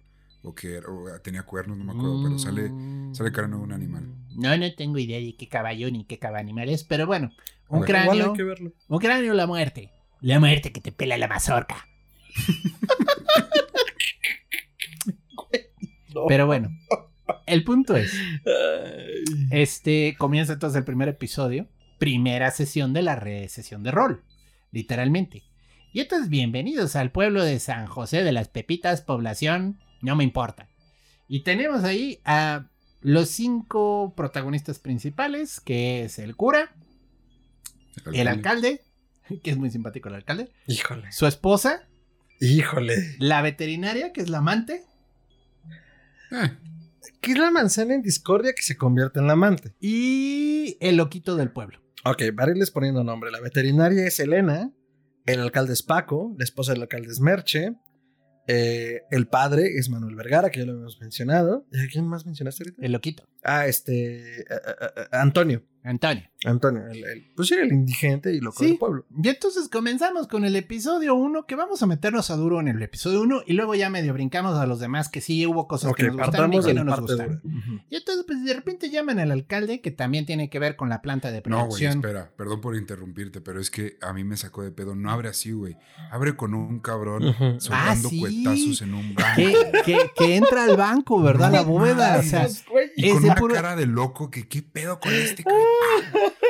o que era- o tenía cuernos, no me acuerdo, pero sale, sale cráneo de un animal. No, no tengo idea de qué caballo ni qué animal es, pero bueno, un Ok. cráneo, Igual hay que verlo. un cráneo, la muerte. La muerte que te pela la mazorca. No. [laughs] Pero bueno, el punto es, este comienza entonces el primer episodio, primera sesión de la recesión de rol, literalmente. Y entonces bienvenidos al pueblo de San José de las Pepitas, población, no me importa. Y tenemos ahí a los cinco protagonistas principales, que es el cura, el alcalde, [laughs] que es muy simpático el alcalde, Híjole. su esposa, Híjole. la veterinaria, que es la amante, Eh, ¿Qué es la manzana en discordia que se convierte en la amante? y el loquito del pueblo. Ok, para irles poniendo nombre. La veterinaria es Elena. El alcalde es Paco. La esposa del alcalde es Merche. Eh, el padre es Manuel Vergara, que ya lo habíamos mencionado. ¿Y a ¿Quién más mencionaste ahorita? El loquito. Ah, este. eh, eh, Antonio. Antonio. Antonio, el, el- pues sí, el indigente y loco Sí. del pueblo. Y entonces comenzamos con el episodio 1, que vamos a meternos a duro en el episodio 1 y luego ya medio brincamos a los demás que sí hubo cosas que nos gustaron y que no nos gustaron. Ujú. Y entonces pues de repente llaman al alcalde que también tiene que ver con la planta de No, güey, producción. espera, perdón por interrumpirte, pero es que a mí me sacó de pedo. No abre así, güey. Abre con un cabrón Ujú. soltando Ah, sí. cuetazos en un banco. que, que- que entra al banco, ¿verdad? No la bóveda. O sea. Y con una puro- cara de loco que qué pedo con este güey?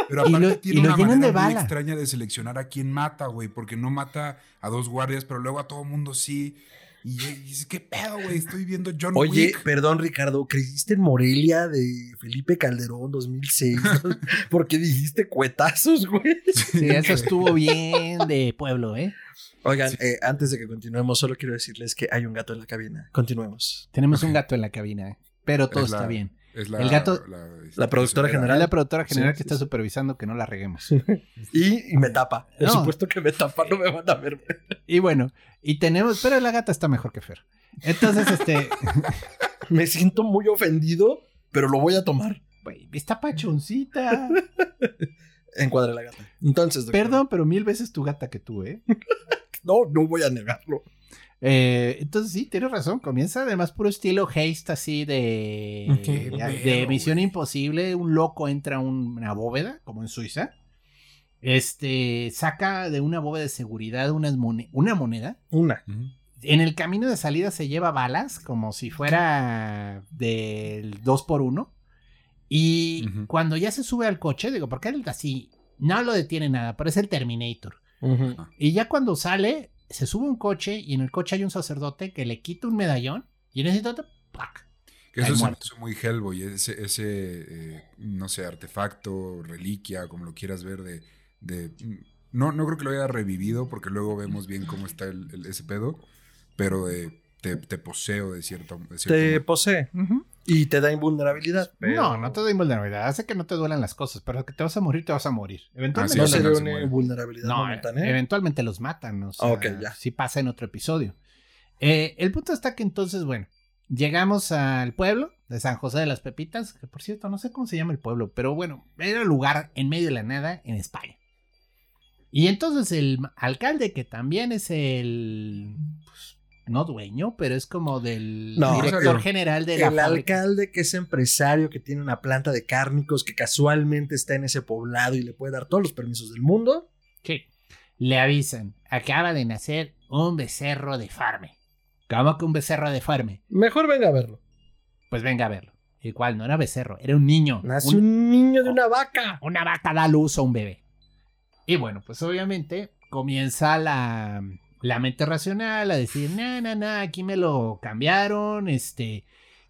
Pero Y aparte lo- tiene y lo una llenan manera de muy bala. extraña de seleccionar a quién mata, güey, porque no mata a dos guardias, pero luego a todo mundo sí. Y, dices, ¿qué pedo, güey? Estoy viendo John Oye, Wick. perdón, Ricardo, ¿creíste en Morelia de Felipe Calderón 2006? [laughs] ¿Por qué dijiste cuetazos, güey? sí, eso estuvo bien de pueblo, ¿eh? Oigan, Sí. eh, antes de que continuemos, solo quiero decirles que hay un gato en la cabina. Continuemos. Tenemos un gato en la cabina, pero todo Es la- está bien. Es la, el gato- La productora general. Es la productora general Sí, que sí, está sí. supervisando que no la reguemos. [laughs] Y, y me tapa. Por No. supuesto que me tapa, no me van a ver. Y bueno, y tenemos, pero la gata está mejor que Fer. Entonces, este, [laughs] Me siento muy ofendido, pero lo voy a tomar. güey, está pachoncita. Encuadre la gata. Entonces, doctor. Perdón, pero mil veces tu gata que tú, ¿eh? [laughs] No, no voy a negarlo. Eh, entonces sí, tienes razón. Comienza además puro estilo haste así de, Qué de, Misión. Imposible. Un loco entra a un- una bóveda, como en Suiza. Este saca de una bóveda de seguridad unas una moneda. Una. En el camino de salida se lleva balas, como si fuera del 2 por 1 Y cuando ya se sube al coche, digo, porque él así no lo detiene nada, parece el Terminator. Ujú. Y ya cuando sale, se sube un coche y en el coche hay un sacerdote que le quita un medallón y en ese instante, ¡plac! Que eso se me hizo muy Hellboy, ese, ese eh, no sé, artefacto, reliquia, como lo quieras ver, de... de no, no creo que lo haya revivido, porque luego vemos bien cómo está el, el- ese pedo, pero de, te, te poseo de cierto, de cierto Te modo. posee y te da invulnerabilidad. No, no te da invulnerabilidad, hace que no te duelan las cosas, pero que te vas a morir, te vas a morir. Eventualmente, sí, No sería no se una invulnerabilidad no, momentánea. eventualmente los matan, o sea, Ah, ok, ya. sí pasa en otro episodio. Eh, el punto está que entonces, bueno, llegamos al pueblo de San José de las Pepitas, que por cierto no sé cómo se llama el pueblo, pero bueno, era un lugar en medio de la nada en España. Y entonces el alcalde, que también es el, no dueño, pero es como del No, director general de la El fábrica. alcalde que es empresario, que tiene una planta de cárnicos, que casualmente está en ese poblado y le puede dar todos los permisos del mundo. Sí. Le avisan, acaba de nacer un becerro de farme. ¿Cómo que un becerro de farme? Mejor venga a verlo. Pues venga a verlo. Igual, no era becerro, era un niño. Nace Un- un niño de una vaca. una vaca da luz a un bebé. Y bueno, pues obviamente comienza la, la mente racional a decir, no, no, no, aquí me lo cambiaron, este,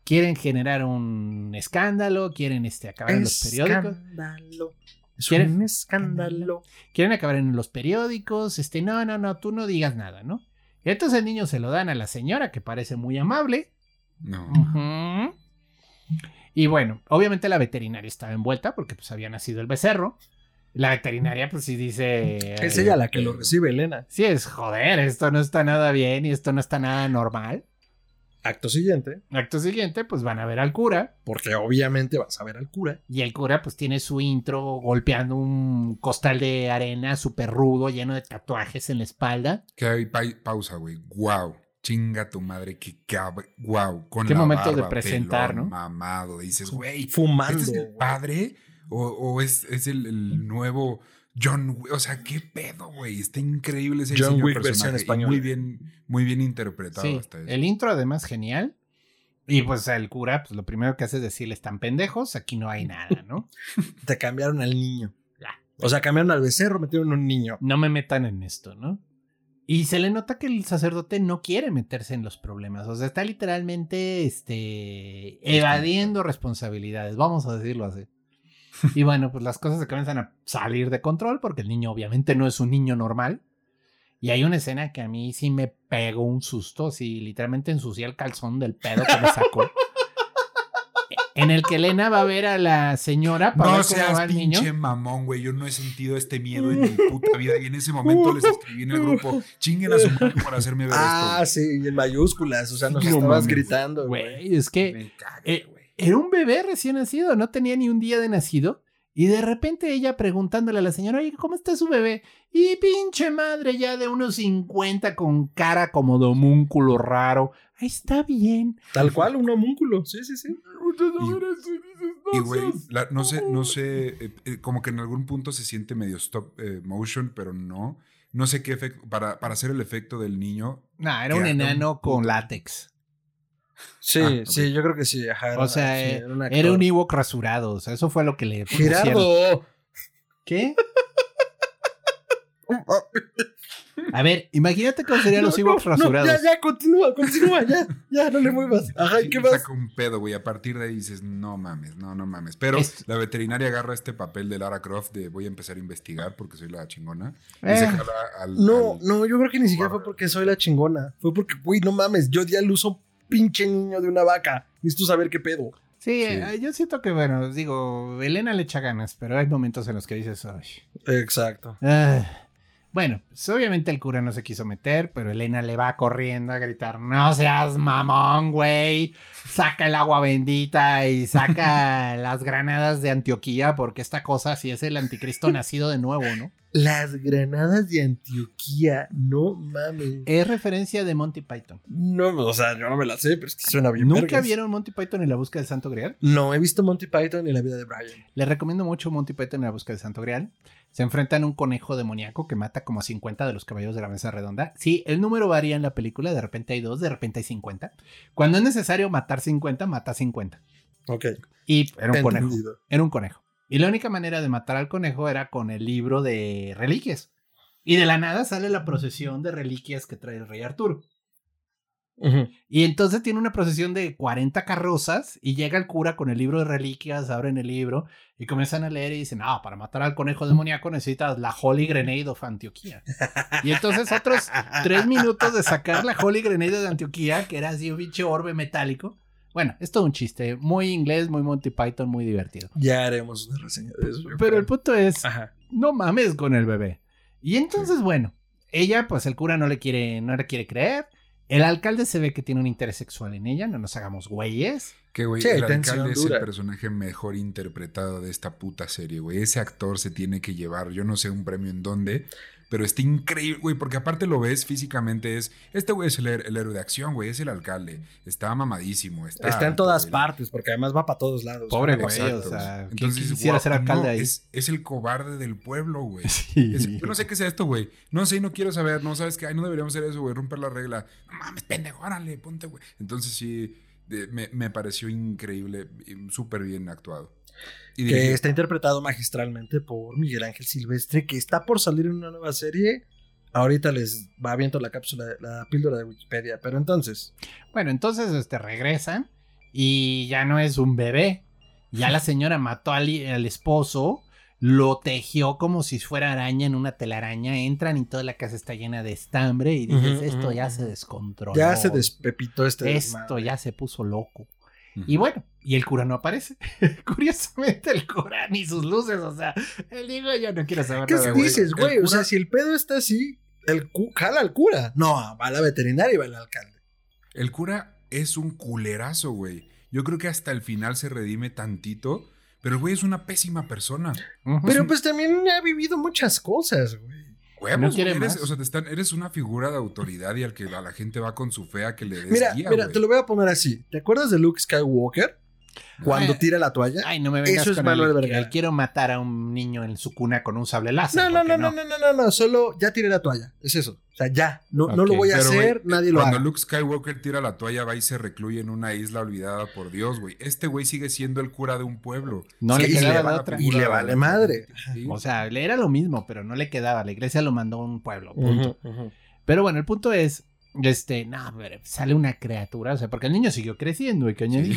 quieren generar un escándalo, quieren este, acabar en los periódicos. Escándalo. Es ¿Quieren- un escándalo. quieren acabar en los periódicos, este, no, no, no, tú no digas nada, ¿no? Y entonces el niño se lo dan a la señora, que parece muy amable. No. Y bueno, obviamente la veterinaria estaba envuelta porque pues había nacido el becerro. La veterinaria pues sí dice... Es eh, ella la que lo recibe, Elena. Sí, es joder, esto no está nada bien y esto no está nada normal. Acto siguiente, Acto siguiente, pues van a ver al cura. porque obviamente vas a ver al cura. Y el cura pues tiene su intro golpeando un costal de arena súper rudo, lleno de tatuajes en la espalda. Que hay pa- pausa, güey. Wow. Chinga tu madre, que cab... Wow. Con Qué la momento de barba, presentar, pelón, ¿no? Mamado. Dices, güey, Fumando. ¿este es el padre? ¿O, o es, es el, el nuevo John Wick? O sea, qué pedo, güey. Está increíble ese John Wick versión española. Muy bien, muy bien interpretado Sí, hasta eso. el intro además genial. Y pues el cura, pues lo primero que hace es decirle, están pendejos, aquí no hay nada, ¿no? [laughs] Te cambiaron al niño. O sea, cambiaron al becerro, metieron un niño. no me metan en esto, ¿no? Y se le nota que el sacerdote no quiere meterse en los problemas. O sea, está literalmente este, evadiendo responsabilidades, vamos a decirlo así. [laughs] Y bueno, pues las cosas se comienzan a salir de control porque el niño obviamente no es un niño normal. Y hay una escena que a mí sí me pegó un susto, así literalmente ensucié el calzón del pedo que me sacó. [laughs] en el que Elena va a ver a la señora para No ver cómo seas va el niño. pinche mamón, güey. Yo no he sentido este miedo en mi puta vida. Y en ese momento les escribí en el grupo, chinguen a su madre por hacerme ver Ah, esto. sí, y en mayúsculas. O sea, nos No estabas mames. gritando, güey. Es que eh. Era un bebé recién nacido, no tenía ni un día de nacido. Y de repente ella preguntándole a la señora, oye, ¿cómo está su bebé? Y pinche madre ya de unos 50 con cara como de homúnculo raro. Ahí está bien. Tal cual, un homúnculo. Sí, sí, sí. Y güey, no sé, no sé, eh, eh, como que en algún punto se siente medio stop eh, motion, pero no. No sé qué efecto, para, para hacer el efecto del niño. Nah, era un enano con látex. Sí, Ah, ok. sí, yo creo que sí. Ajá, O sea, sí, eh, un era un Ewok rasurado. O sea, eso fue lo que le pusieron. Gerardo. ¿Qué? [laughs] A ver, imagínate cómo serían los Ewoks no, no, rasurados. ya, ya, continúa, continúa, ya, ya, no le [laughs] muevas. Ajá, ¿y Sí, qué más? Saca un pedo, güey. A partir de ahí dices, no mames, no, no mames. Pero Es- la veterinaria agarra este papel de Lara Croft de voy a empezar a investigar porque soy la chingona. Y Eh. se jala al. No, al- no, yo creo que ni siquiera fue porque soy la chingona. Fue porque, güey, no mames, yo di al uso pinche niño de una vaca. Necesito saber qué pedo. Sí, Sí. eh, yo siento que, bueno, digo, Elena le echa ganas, pero hay momentos en los que dices, ay. Exacto. Ah. Bueno, pues obviamente el cura no se quiso meter, pero Elena le va corriendo a gritar, no seas mamón, güey, saca el agua bendita y saca [laughs] las granadas de Antioquía, porque esta cosa sí es el anticristo [laughs] nacido de nuevo, ¿no? Las granadas de Antioquía, no mames. Es referencia de Monty Python. No, o sea, yo no me la sé, pero es que suena bien. ¿Nunca vergas. vieron Monty Python en la búsqueda del Santo Grial? No, he visto Monty Python y la vida de Brian. Les recomiendo mucho Monty Python en la búsqueda del Santo Grial. Se enfrentan a un conejo demoníaco que mata como a 50 de los caballeros de la mesa redonda. Sí, el número varía en la película, de repente hay dos, de repente hay 50. Cuando es necesario matar 50, mata 50. Ok. Y era un conejo. Era un conejo. Y la única manera de matar al conejo era con el libro de reliquias. Y de la nada sale la procesión de reliquias que trae el rey Arturo. Y entonces tiene una procesión de 40 carrozas y llega el cura con el libro de reliquias, abren el libro y comienzan a leer y dicen, ah, para matar al conejo demoníaco necesitas la Holy Grenade of Antioquía. Y entonces otros tres minutos de sacar la Holy Grenade de Antioquía, que era así un pinche orbe metálico. Bueno, es todo un chiste, muy inglés, muy Monty Python, muy divertido. Ya haremos una reseña de eso. Pero el punto es, Ajá. no mames con el bebé. Y entonces, bueno, ella, pues el cura no le quiere, no le quiere creer. El alcalde se ve que tiene un interés sexual en ella, no nos hagamos güeyes. Que, güey, Sí, el alcalde es el personaje mejor interpretado de esta puta serie, güey. Ese actor se tiene que llevar, yo no sé un premio en dónde, pero está increíble, güey, porque aparte lo ves físicamente, es, este güey es el, héroe de acción, güey, es el alcalde. Está mamadísimo, está... Está en todas güey. partes, porque además va para todos lados. Pobre güey, o sea, ¿quién Entonces, quisiera "Guau, ser alcalde no, ahí?" Es, es el cobarde del pueblo, güey. [laughs] Sí. Es- yo no sé qué sea esto, güey. No sé, no quiero saber. No sabes que ay, no deberíamos hacer eso, güey. Romper la regla. No mames, pendejo, órale, ponte, güey. Entonces sí, de- me, me pareció increíble, y súper bien actuado. Y que está interpretado magistralmente por Miguel Ángel Silvestre, que está por salir en una nueva serie. Ahorita les va viento la cápsula, la píldora de Wikipedia. Pero entonces, Bueno, entonces este, regresan y ya no es un bebé. Ya la señora mató al, al esposo, lo tejió como si fuera araña en una telaraña. Entran y toda la casa está llena de estambre y dices, esto ya se descontroló. ya se despepitó este. Esto desmadre. ya se puso loco. Y bueno, y el cura no aparece. [laughs] Curiosamente, el cura ni sus luces, o sea, él digo, yo no quiero saber ¿Qué nada. dices, güey? O sea, si el pedo está así, el cu jala al cura. No, va a la veterinaria y va al alcalde. El cura es un culerazo, güey. Yo creo que hasta el final se redime tantito, pero el güey es una pésima persona. Pero pues también ha vivido muchas cosas, güey. Huevos, No güey, quiere eres, más. o sea, te están, eres una figura de autoridad y al que a la gente va con su fe a que le des Mira, guía, mira, te lo voy a poner así. ¿Te acuerdas de Luke Skywalker? Cuando tira la toalla. Ay, no me vengas Eso es con Manuel el, Vergara. el quiero matar a un niño en su cuna con un sable láser. No, no, no, no, no, no, no, no, solo ya tiré la toalla. Es eso. O sea, ya. No, no lo voy a Pero, hacer, nadie lo Cuando haga. Luke Skywalker tira la toalla, va y se recluye en una isla olvidada por Dios, güey. Este güey sigue siendo el cura de un pueblo. No Sí, le y quedaba le de va- otra. y le vale madre. Sí. O sea, le era lo mismo, pero no le quedaba. La iglesia lo mandó a un pueblo. punto. Pero bueno, el punto es, este, no, pero sale una criatura, o sea, porque el niño siguió creciendo y que añadir.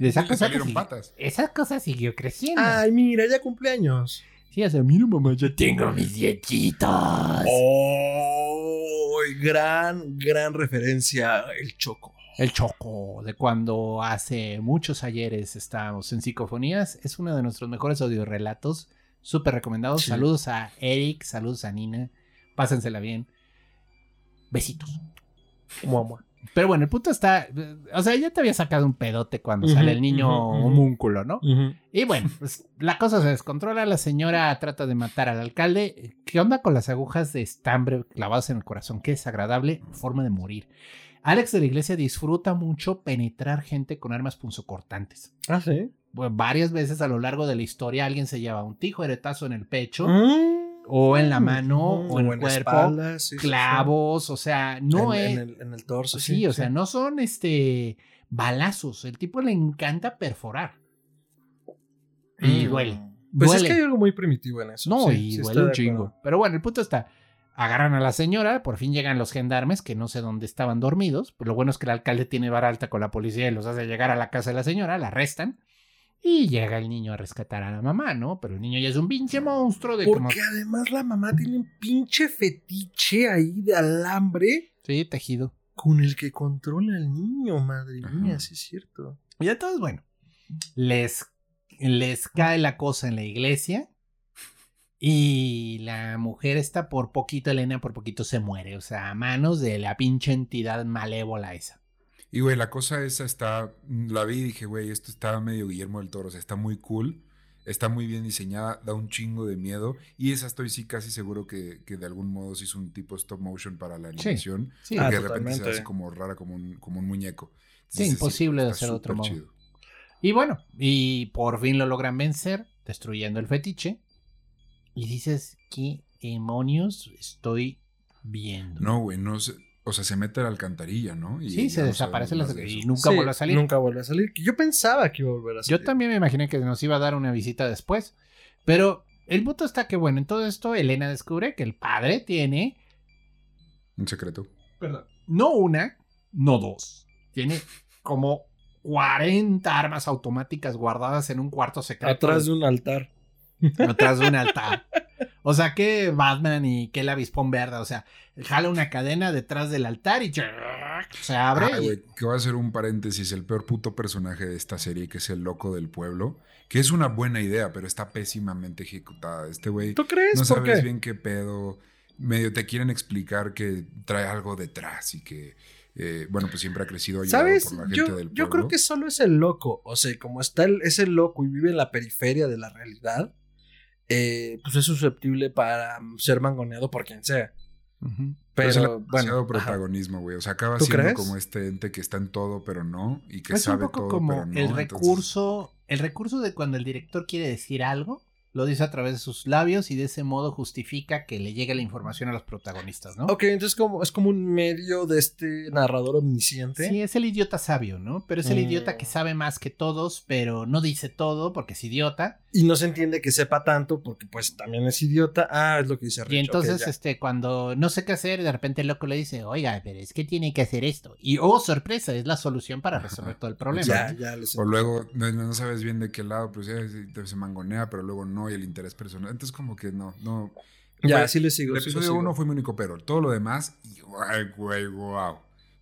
Y [laughs] esa Le cosa, que salieron sigui- patas. esa cosa siguió creciendo. Ay, mira, ya cumpleaños. Sí, o sea, mira mamá, ya tengo mis dietitos. Oh, gran, gran referencia el Choco. El Choco, de cuando hace muchos ayeres estábamos en Psicofonías, es uno de nuestros mejores audiorelatos, súper recomendados. Sí. Saludos a Eric, saludos a Nina, pásensela bien. Besitos. Mua, mua. Pero bueno, el punto está. O sea, ya te había sacado un pedote cuando sale el niño ujú, ujú. homúnculo, ¿no? Y bueno, pues la cosa se descontrola. La señora trata de matar al alcalde. ¿Qué onda con las agujas de estambre clavadas en el corazón? Qué desagradable forma de morir. Alex de la Iglesia disfruta mucho penetrar gente con armas punzocortantes. Ah, sí. Bueno, varias veces a lo largo de la historia alguien se lleva un tijeretazo en el pecho Mm. O en la mano Ujú. o en el cuerpo, espalda, sí, sí, sí. clavos, o sea, no en, es... en el, en el torso, sí, o sea, no son este balazos. El tipo le encanta perforar. Y Mm. duele. Pues duele. es que hay algo muy primitivo en eso. No, Sí, y sí duele un chingo. Pero bueno, el punto está. Agarran a la señora, por fin llegan los gendarmes, que no sé dónde estaban dormidos. Pero lo bueno es que el alcalde tiene vara alta con la policía y los hace llegar a la casa de la señora, la arrestan. Y llega el niño a rescatar a la mamá, ¿no? Pero el niño ya es un pinche monstruo de como. Porque además la mamá tiene un pinche fetiche ahí de alambre Sí, tejido. con el que controla al niño, madre Ajá. mía, sí es cierto. Y entonces, bueno, les, les cae la cosa en la iglesia. Y la mujer está por poquito, Elena, por poquito se muere. O sea, a manos de la pinche entidad malévola esa. Y, güey, la cosa esa está. La vi y dije, güey, esto está medio Guillermo del Toro. O sea, está muy cool. Está muy bien diseñada. Da un chingo de miedo. Y esa estoy sí casi seguro que, que de algún modo se hizo un tipo stop motion para la Sí. animación. Sí, porque Ah, de repente se hace como rara, como un, como un muñeco. Sí, imposible de hacer de otro modo. chido. Y bueno, y por fin lo logran vencer, destruyendo el fetiche. Y dices, ¿qué demonios estoy viendo? No, güey, no sé. O sea, se mete a la alcantarilla, ¿no? Y sí, se no desaparece la- de y nunca Sí, vuelve a salir. Nunca vuelve a salir. Yo pensaba que iba a volver a salir. Yo también me imaginé que nos iba a dar una visita después. Pero el punto está que, bueno, en todo esto, Elena descubre que el padre tiene, Un secreto. perdón, no una, no dos. Tiene como 40 armas automáticas guardadas en un cuarto secreto. Atrás de un altar. atrás de un altar. [laughs] O sea, que Batman y que el avispón verde, o sea, jala una cadena detrás del altar y se abre. Ah, y- güey, que va a ser un paréntesis, el peor puto personaje de esta serie, que es el loco del pueblo, que es una buena idea, pero está pésimamente ejecutada. Este güey, ¿Tú crees? no ¿Por sabes qué? bien qué pedo, medio te quieren explicar que trae algo detrás y que, eh, bueno, pues siempre ha crecido ayudado ¿Sabes? por la gente Yo, del yo creo pueblo. que solo es el loco. O sea, como está el, es el loco y vive en la periferia de la realidad, eh, pues es susceptible para ser mangoneado por quien sea. Ujú. Pero, Pero, es el bueno. protagonismo, güey. O sea, acaba ¿Tú siendo crees? como este ente que está en todo, pero no, y que Es un sabe poco todo, como pero no. el entonces- recurso, el recurso de cuando el director quiere decir algo, lo dice a través de sus labios y de ese modo justifica que le llegue la información a los protagonistas, ¿no? Ok, entonces como, es como un medio de este narrador omnisciente. Sí, es el idiota sabio, ¿no? Pero es el Mm. idiota que sabe más que todos, pero no dice todo porque es idiota. Y no se entiende que sepa tanto porque pues también es idiota. Ah, es lo que dice Rich. Y entonces, este, cuando no sé qué hacer, de repente el loco le dice, oiga, pero es que tiene que hacer esto. Y, oh, sorpresa, es la solución para resolver todo el problema. ya, ya les O luego no, no sabes bien de qué lado, pues ya se, se mangonea, pero luego no, y el interés personal. Entonces, como que no, no. Ya, Güey, sí le sigo. El sí episodio sigo. 1 fue mi único pero. Todo lo demás, y, ay, güey, wow.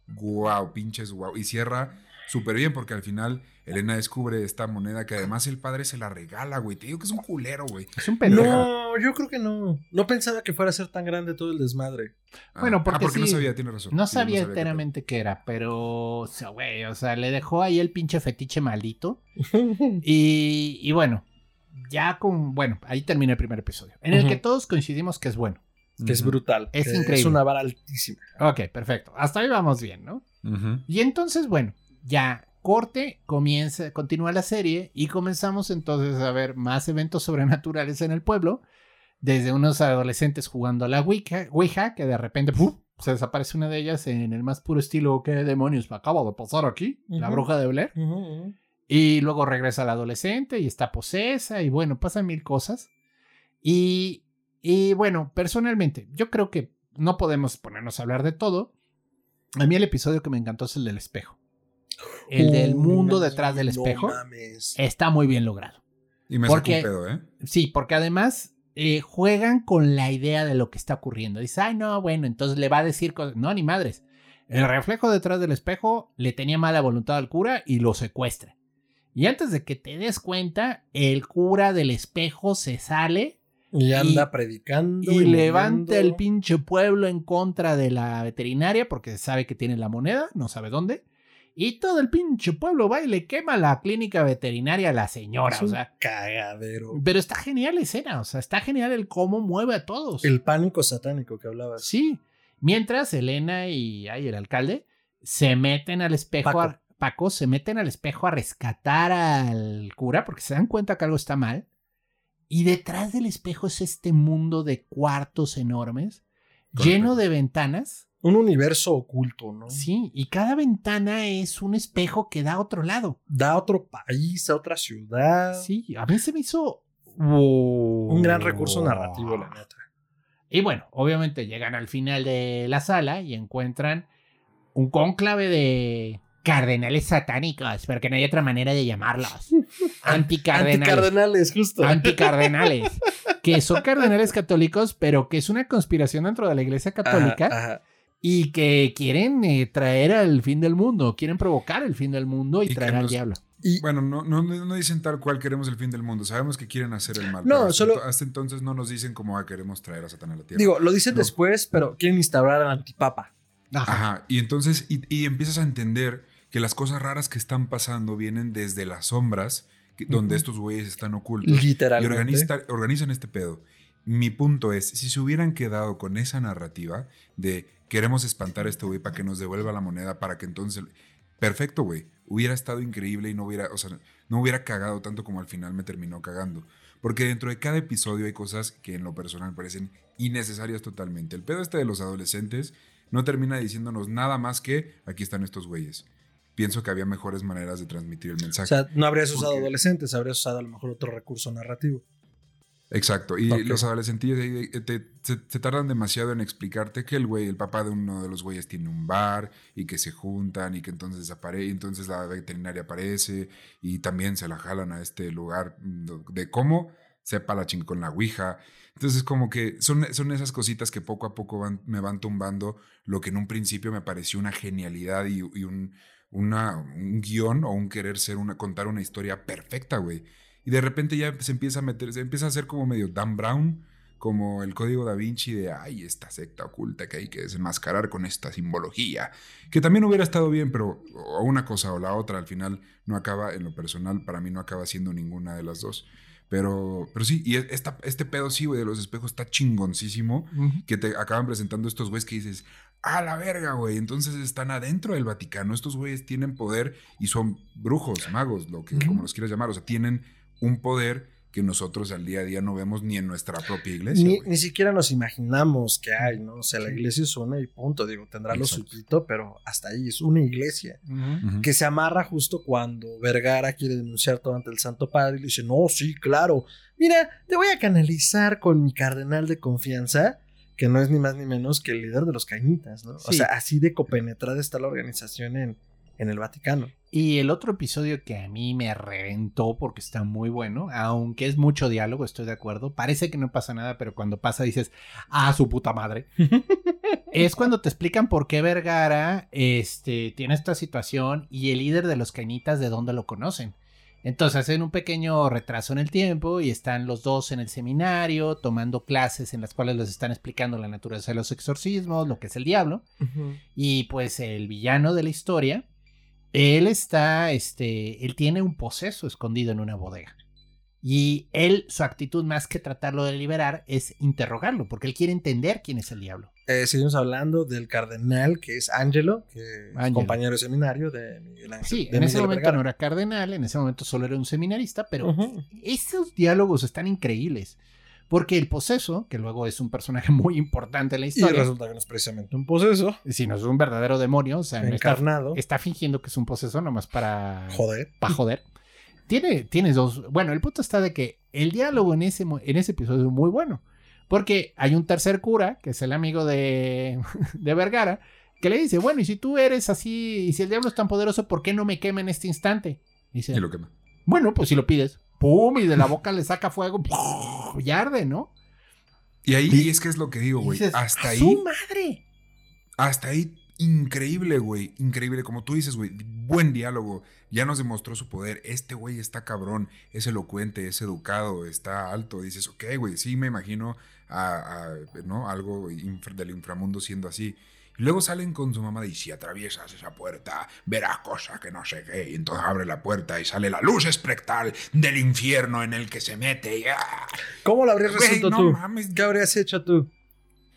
Wow, pinches wow. Y cierra súper bien porque al final Elena descubre esta moneda que además el padre se la regala, güey. Te digo que es un culero, güey. Es un pendejo. No, yo creo que no. No pensaba que fuera a ser tan grande todo el desmadre. Ah, Bueno, ah, porque no sí. sabía, tiene razón. No Sí, sabía enteramente qué era, pero, o sea, güey, o sea, le dejó ahí el pinche fetiche maldito. [laughs] Y, y bueno, ya con, bueno, ahí termina el primer episodio, en el que todos coincidimos que es bueno. que es brutal. Es que increíble. Es una vara altísima. Ok, perfecto. Hasta ahí vamos bien, ¿no? Y entonces, bueno, ya corte, comienza, continúa la serie y comenzamos entonces a ver más eventos sobrenaturales en el pueblo, desde unos adolescentes jugando a la Ouija, Ouija que de repente ¡puf! se desaparece una de ellas en el más puro estilo, ¿qué demonios me acaba de pasar aquí? La bruja de Blair. Y luego regresa la adolescente y está posesa y bueno, pasan mil cosas. Y, y bueno, personalmente, yo creo que no podemos ponernos a hablar de todo. A mí el episodio que me encantó es el del espejo. El del Uh, mundo no detrás del espejo mames. está muy bien logrado. Y me Porque- pedo, ¿eh? Sí, porque además eh, juegan con la idea de lo que está ocurriendo. Dice, ay, no, bueno, entonces le va a decir cosas. No, ni madres. El reflejo detrás del espejo le tenía mala voluntad al cura y lo secuestra. Y antes de que te des cuenta, el cura del espejo se sale Y anda predicando. Y levanta moviendo. el pinche pueblo en contra de la veterinaria porque sabe que tiene la moneda, no sabe dónde. Y todo el pinche pueblo va y le quema la clínica veterinaria a la señora. Es O un sea, cagadero. pero está genial la escena, o sea, está genial el cómo mueve a todos. El pánico satánico que hablabas. Sí. Mientras Elena y ay, el alcalde se meten al espejo. Paco. a- Paco se meten al espejo a rescatar al cura porque se dan cuenta que algo está mal. Y detrás del espejo es este mundo de cuartos enormes, Correcto. lleno de ventanas. Un universo oculto, ¿no? Sí, y cada ventana es un espejo que da a otro lado. Da a otro país, a otra ciudad. Sí, a mí se me hizo. Un gran recurso narrativo, la neta. Y bueno, obviamente llegan al final de la sala y encuentran un cónclave de cardenales satánicos, porque no hay otra manera de llamarlos. [laughs] Anticardenales. Anticardenales, justo. Anticardenales. [laughs] que son cardenales católicos, pero que es una conspiración dentro de la iglesia católica Ajá, ajá. Y que quieren eh, traer al fin del mundo, quieren provocar el fin del mundo y, Y traer al nos- diablo. Y Bueno, no, no, no dicen tal cual queremos el fin del mundo. Sabemos que quieren hacer el mal. No, pero solo- Hasta entonces no nos dicen cómo ah, queremos traer a Satán a la tierra. digo, lo dicen No. después, pero quieren instaurar al antipapa. Ajá. Ajá. Y entonces, y, y empiezas a entender que las cosas raras que están pasando vienen desde las sombras, que- donde estos güeyes están ocultos. Y Literalmente. organiza- organizan este pedo. Mi punto es, si se hubieran quedado con esa narrativa de queremos espantar a este güey para que nos devuelva la moneda, para que entonces... Perfecto, güey. Hubiera estado increíble y no hubiera, o sea, no hubiera cagado tanto como al final me terminó cagando. Porque dentro de cada episodio hay cosas que en lo personal parecen innecesarias totalmente. El pedo este de los adolescentes no termina diciéndonos nada más que aquí están estos güeyes. Pienso que había mejores maneras de transmitir el mensaje. O sea, no habrías usado Porque- adolescentes, habrías usado a lo mejor otro recurso narrativo. Exacto. Y los adolescentillos ahí, eh, te- se, tardan demasiado en explicarte que el güey, el papá de uno de los güeyes tiene un bar y que se juntan y que entonces aparece, y entonces la veterinaria aparece y también se la jalan a este lugar mm, de cómo sepa la ching con la ouija. Entonces como que son, son esas cositas que poco a poco van- me van tumbando lo que en un principio me pareció una genialidad y, y un, una, un guion o un querer ser una, contar una historia perfecta, güey. Y de repente ya se empieza a meter, se empieza a hacer como medio Dan Brown, como el código da Vinci de, ay, esta secta oculta que hay que desenmascarar con esta simbología. Que también hubiera estado bien, pero o una cosa o la otra al final no acaba, en lo personal, para mí no acaba siendo ninguna de las dos. Pero, pero sí, y esta, este pedo sí, güey, de los espejos está chingoncísimo que te acaban presentando estos güeyes que dices, a la verga, güey. Entonces están adentro del Vaticano. Estos güeyes tienen poder y son brujos, magos, lo que, como los quieras llamar. O sea, tienen un poder que nosotros al día a día no vemos ni en nuestra propia iglesia. Ni, ni siquiera nos imaginamos que hay, ¿no? O sea, la iglesia es una y punto. Digo, tendrá lo suyito, pero hasta ahí es una iglesia. Que se amarra justo cuando Vergara quiere denunciar todo ante el Santo Padre y le dice, no, sí, claro. Mira, te voy a canalizar con mi cardenal de confianza, que no es ni más ni menos que el líder de los cañitas, ¿no? O sea, así de copenetrada está la organización en, en el Vaticano. Y el otro episodio que a mí me reventó porque está muy bueno, aunque es mucho diálogo, estoy de acuerdo. Parece que no pasa nada, pero cuando pasa dices, ah, su puta madre. [laughs] es cuando te explican por qué Vergara este, tiene esta situación y el líder de los cañitas de dónde lo conocen. Entonces hacen un pequeño retraso en el tiempo y están los dos en el seminario tomando clases en las cuales les están explicando la naturaleza de los exorcismos, lo que es el diablo. Y pues el villano de la historia, él está, este, él tiene un poseso escondido en una bodega. Y él, su actitud más que tratarlo de liberar es interrogarlo, porque él quiere entender quién es el diablo. Eh, seguimos hablando del cardenal, que es Angelo, que es Ángelo. compañero de seminario de Miguel Ángel. Sí, de en ese Miguel momento Vergara. no era cardenal, en ese momento solo era un seminarista, pero Ujú. esos diálogos están increíbles. Porque el poseso, que luego es un personaje [laughs] muy importante en la Y historia, resulta que no es precisamente un poseso si no es un verdadero demonio, o sea, no está, encarnado. está fingiendo que es un poseso nomás para Joder. para joder. Tiene, tienes dos. Bueno, el punto está de que el diálogo en ese, en ese episodio es muy bueno. Porque hay un tercer cura, que es el amigo de, [laughs] de Vergara, que le dice: Bueno, y si tú eres así, y si el diablo es tan poderoso, ¿por qué no me quema en este instante? Dice: Y lo quema. Bueno, pues si lo pides. ¡Pum! Y de la boca le saca fuego. [laughs] ¡pum! Y arde, ¿no? Y ahí Y- y es que es lo que digo, güey. Hasta "¡A ahí, ¡Su madre! hasta ahí increíble, güey. Increíble. Como tú dices, güey. Buen diálogo. Ya nos demostró su poder. Este güey está cabrón. Es elocuente, es educado, está alto. Dices, ok, güey. Sí, me imagino a, a, ¿no? algo infra- del inframundo siendo así. Luego salen con su mamá y si atraviesas esa puerta, verás cosas que no sé qué. Y entonces abre la puerta y sale la luz espectral del infierno en el que se mete. Y, ¡ah! ¿Cómo lo habrías Güey, resuelto no tú? mames. ¿Qué habrías hecho tú?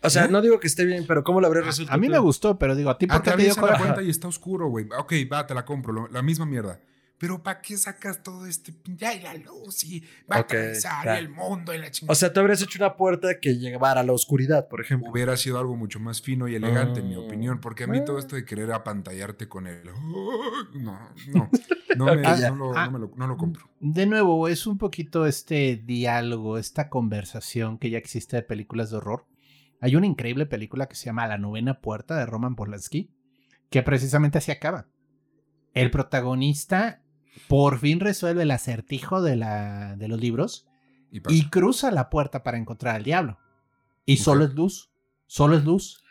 O sea, ¿Eh? no digo que esté bien, pero ¿cómo lo habrías resuelto A mí tú? me gustó, pero digo, ¿a ti por qué te dio la puerta y está oscuro, güey. Ok, va, te la compro, lo- la misma mierda. Pero ¿para qué sacas todo este? Ya hay la luz y va a claro. el mundo y la chingada. O sea, tú habrías hecho una puerta que llevara a la oscuridad, por ejemplo. Hubiera sido algo mucho más fino y elegante, en mi Ah. opinión. Porque a mí Ah. todo esto de querer apantallarte con el. No, no. No, me, no lo, Ah. no me lo- no lo compro. De nuevo, es un poquito este diálogo, esta conversación que ya existe de películas de horror. Hay una increíble película que se llama La novena puerta de Roman Polanski, que precisamente así acaba. El protagonista por fin resuelve el acertijo de, la, de los libros Y cruza la puerta para encontrar al diablo. Y solo es luz, solo es luz.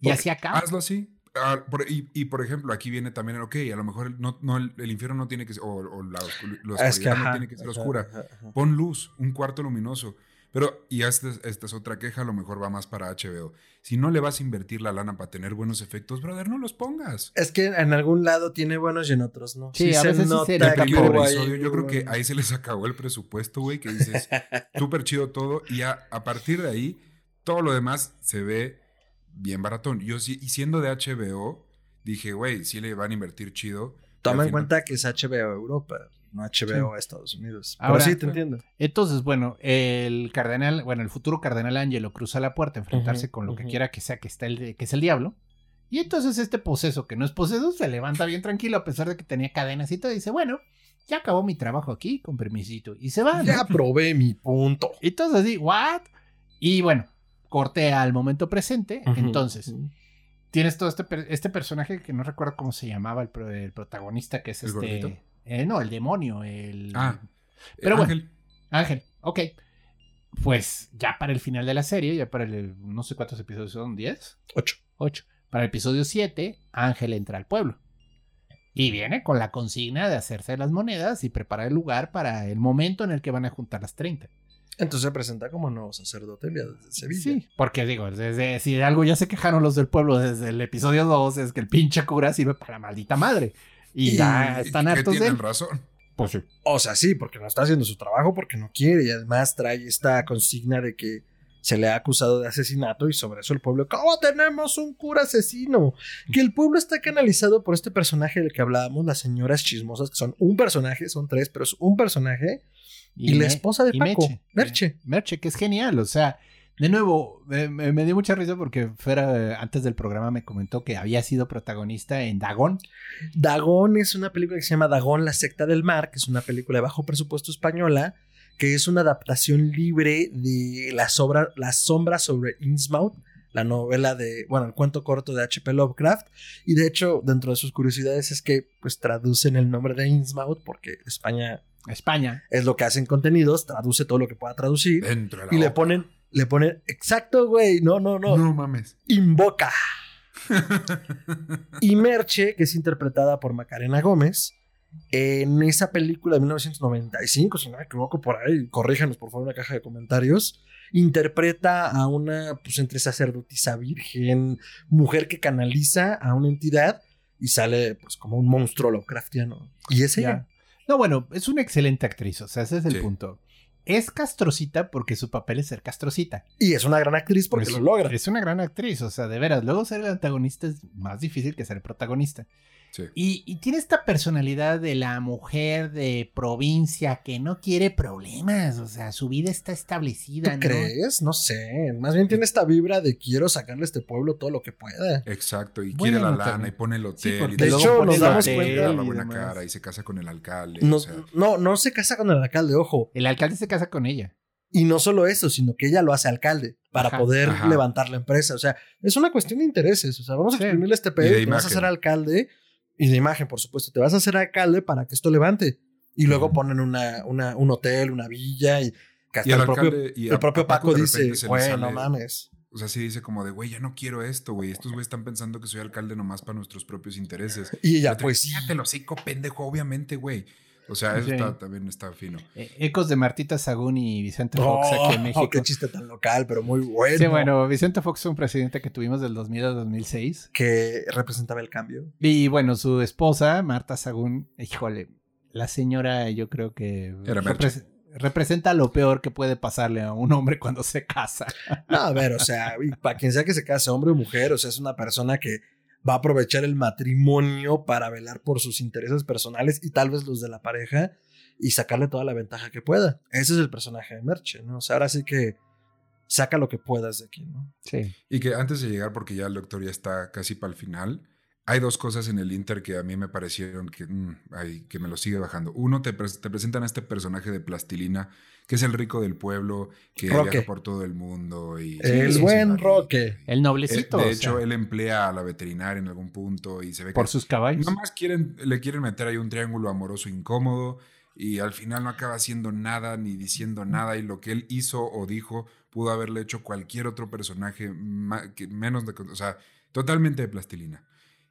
Y así acaba. Hazlo así. Ah, por- y, y, por ejemplo, aquí viene también el, ok, a lo mejor el, no, no, el, el infierno no tiene que ser, o, o la, oscu- la es que oscuridad no tiene que ser ajá, oscura. ajá, ajá. Pon luz, un cuarto luminoso. Pero, y esta es, esta es otra queja, a lo mejor va más para HBO. Si no le vas a invertir la lana para tener buenos efectos, brother, no los pongas. Es que en algún lado tiene buenos y en otros no. Sí, a veces sí se primer hubo episodio, yo creo que ahí se les acabó el presupuesto, güey, que dices, [laughs] súper chido todo. Y a, a partir de ahí, todo lo demás se ve bien baratón. Yo sí, y siendo de HBO, dije, güey, sí le van a invertir chido. Toma en final- cuenta que es HBO Europa, no HBO a Estados Unidos. Ahora- Pero sí, te entiendo. Entonces, bueno, el cardenal, bueno, el futuro cardenal Angelo cruza la puerta a enfrentarse con lo que quiera que sea que está el, que es el diablo. Y entonces este poseso, que no es poseso, se levanta bien tranquilo a pesar de que tenía cadenas y todo. Y dice, bueno, ya acabó mi trabajo aquí, con permisito. Y se va. ¿no? Ya probé mi punto. Y entonces así, ¿what? Y bueno, corte al momento presente. Entonces, tienes todo este, este personaje que no recuerdo cómo se llamaba el, pro- el protagonista, que es ¿El este... gordito? Eh, no, el demonio, el... Ah, Pero bueno. Ángel, Ángel, ok. Pues ya para el final de la serie, ya para el, no sé cuántos episodios son, ¿10? Ocho. 8. Para el episodio 7, Ángel entra al pueblo. Y viene con la consigna de hacerse las monedas y preparar el lugar para el momento en el que van a juntar las 30. Entonces se presenta como nuevo sacerdote desde Sevilla. Sí, porque digo, desde, si de algo ya se quejaron los del pueblo desde el episodio 2, es que el pinche cura sirve para la maldita madre. Y, Y- ya y están que hartos de tienen él. razón. Pues sí. O sea, sí, porque no está haciendo su trabajo, porque no quiere. Y además trae esta consigna de que se le ha acusado de asesinato y sobre eso el pueblo, ¿cómo tenemos un cura asesino? Que el pueblo está canalizado por este personaje del que hablábamos, las señoras chismosas, que son un personaje, son tres, pero es un personaje. Y, la Me- esposa de y Paco, Meche. Merche. Merche, que es genial. O sea, de nuevo, me, me- me dio mucha risa porque Fera eh, antes del programa me comentó que había sido protagonista en Dagón. Dagón es una película que se llama Dagón, la secta del mar, que es una película de bajo presupuesto española, que es una adaptación libre de la, sobra, la sombra sobre Innsmouth, la novela de, bueno, el cuento corto de H.P. Lovecraft. Y de hecho, dentro de sus curiosidades es que pues traducen el nombre de Innsmouth, porque España España. es lo que hacen contenidos, traduce todo lo que pueda traducir. Dentro de la Y le ponen, le ponen, exacto, güey, no, no, no, No mames. invoca. [laughs] Y Merche, que es interpretada por Macarena Gómez, en esa película de 1995, si no me equivoco, por ahí, corríjanos por favor en la caja de comentarios, interpreta a una, pues entre sacerdotisa virgen, mujer que canaliza a una entidad y sale pues como un monstruo Lovecraftiano. Y es ella. Ya. No, bueno, es una excelente actriz. O sea, ese es el Sí. punto. Es castrocita porque su papel es ser castrocita. Y es una gran actriz porque Es- lo logra. Es una gran actriz, o sea, de veras. Luego ser el antagonista es más difícil que ser el protagonista. Sí. Y, y tiene esta personalidad de la mujer de provincia que no quiere problemas, o sea, su vida está establecida, ¿Tú ¿no? crees? No sé. Más bien tiene esta vibra de quiero sacarle a este pueblo todo lo que pueda. Exacto, y Bueno, quiere la lana también. y pone el Sí, hotel. porque y De luego hecho, nos damos cuenta- y la buena cara y se casa con el alcalde. No, o sea, no, no se casa con el alcalde, ojo. El alcalde se casa con ella. Y no solo eso, sino que ella lo hace alcalde para Ajá. poder Ajá. levantar la empresa. O sea, es una cuestión de intereses. O sea, vamos a Sí. exprimirle este Y pedo, te vas a hacer alcalde y de imagen, por supuesto. Te vas a hacer alcalde para que esto levante. Y luego ponen una, una, un hotel, una villa y que hasta Y el propio, alcalde y a- el propio Paco dice, güey, no mames. O sea, sí dice como de, güey, ya no quiero esto, güey. Estos güeyes están pensando que soy alcalde nomás para nuestros propios intereses. Y ella, pues sí. El hocico, pendejo, obviamente, güey. O sea, eso Sí. está- también está fino. Eh, ecos de Martita Sagún y Vicente Fox aquí en Oh, [laughs] México. qué chiste tan local, pero muy bueno. Sí, bueno, Vicente Fox fue un presidente que tuvimos del 2000 al 2006. Que representaba el cambio. Y bueno, su esposa, Marta Sagún, híjole, la señora yo creo que Era repres- representa lo peor que puede pasarle a un hombre cuando se casa. No, a ver, o sea, para quien sea que se case, hombre o mujer, o sea, es una persona que va a aprovechar el matrimonio para velar por sus intereses personales y tal vez los de la pareja y sacarle toda la ventaja que pueda. Ese es el personaje de Merche, ¿no? O sea, ahora sí que saca lo que puedas de aquí, ¿no? Sí. Y que antes de llegar, porque ya el doctor ya está casi para el final, hay dos cosas en el Inter que a mí me parecieron que, mm, ay, que me lo sigue bajando. Uno, te, te presentan a este personaje de plastilina, que es el rico del pueblo, que Roque. viaja por todo el mundo. Y, El Sí, buen sí, Roque. El noblecito. de o hecho, sea, él emplea a la veterinaria en algún punto y se ve por que sus caballos. nomás quieren, le quieren meter ahí un triángulo amoroso incómodo y al final no acaba haciendo nada ni diciendo nada y lo que él hizo o dijo pudo haberle hecho cualquier otro personaje que menos de, o sea, totalmente de plastilina.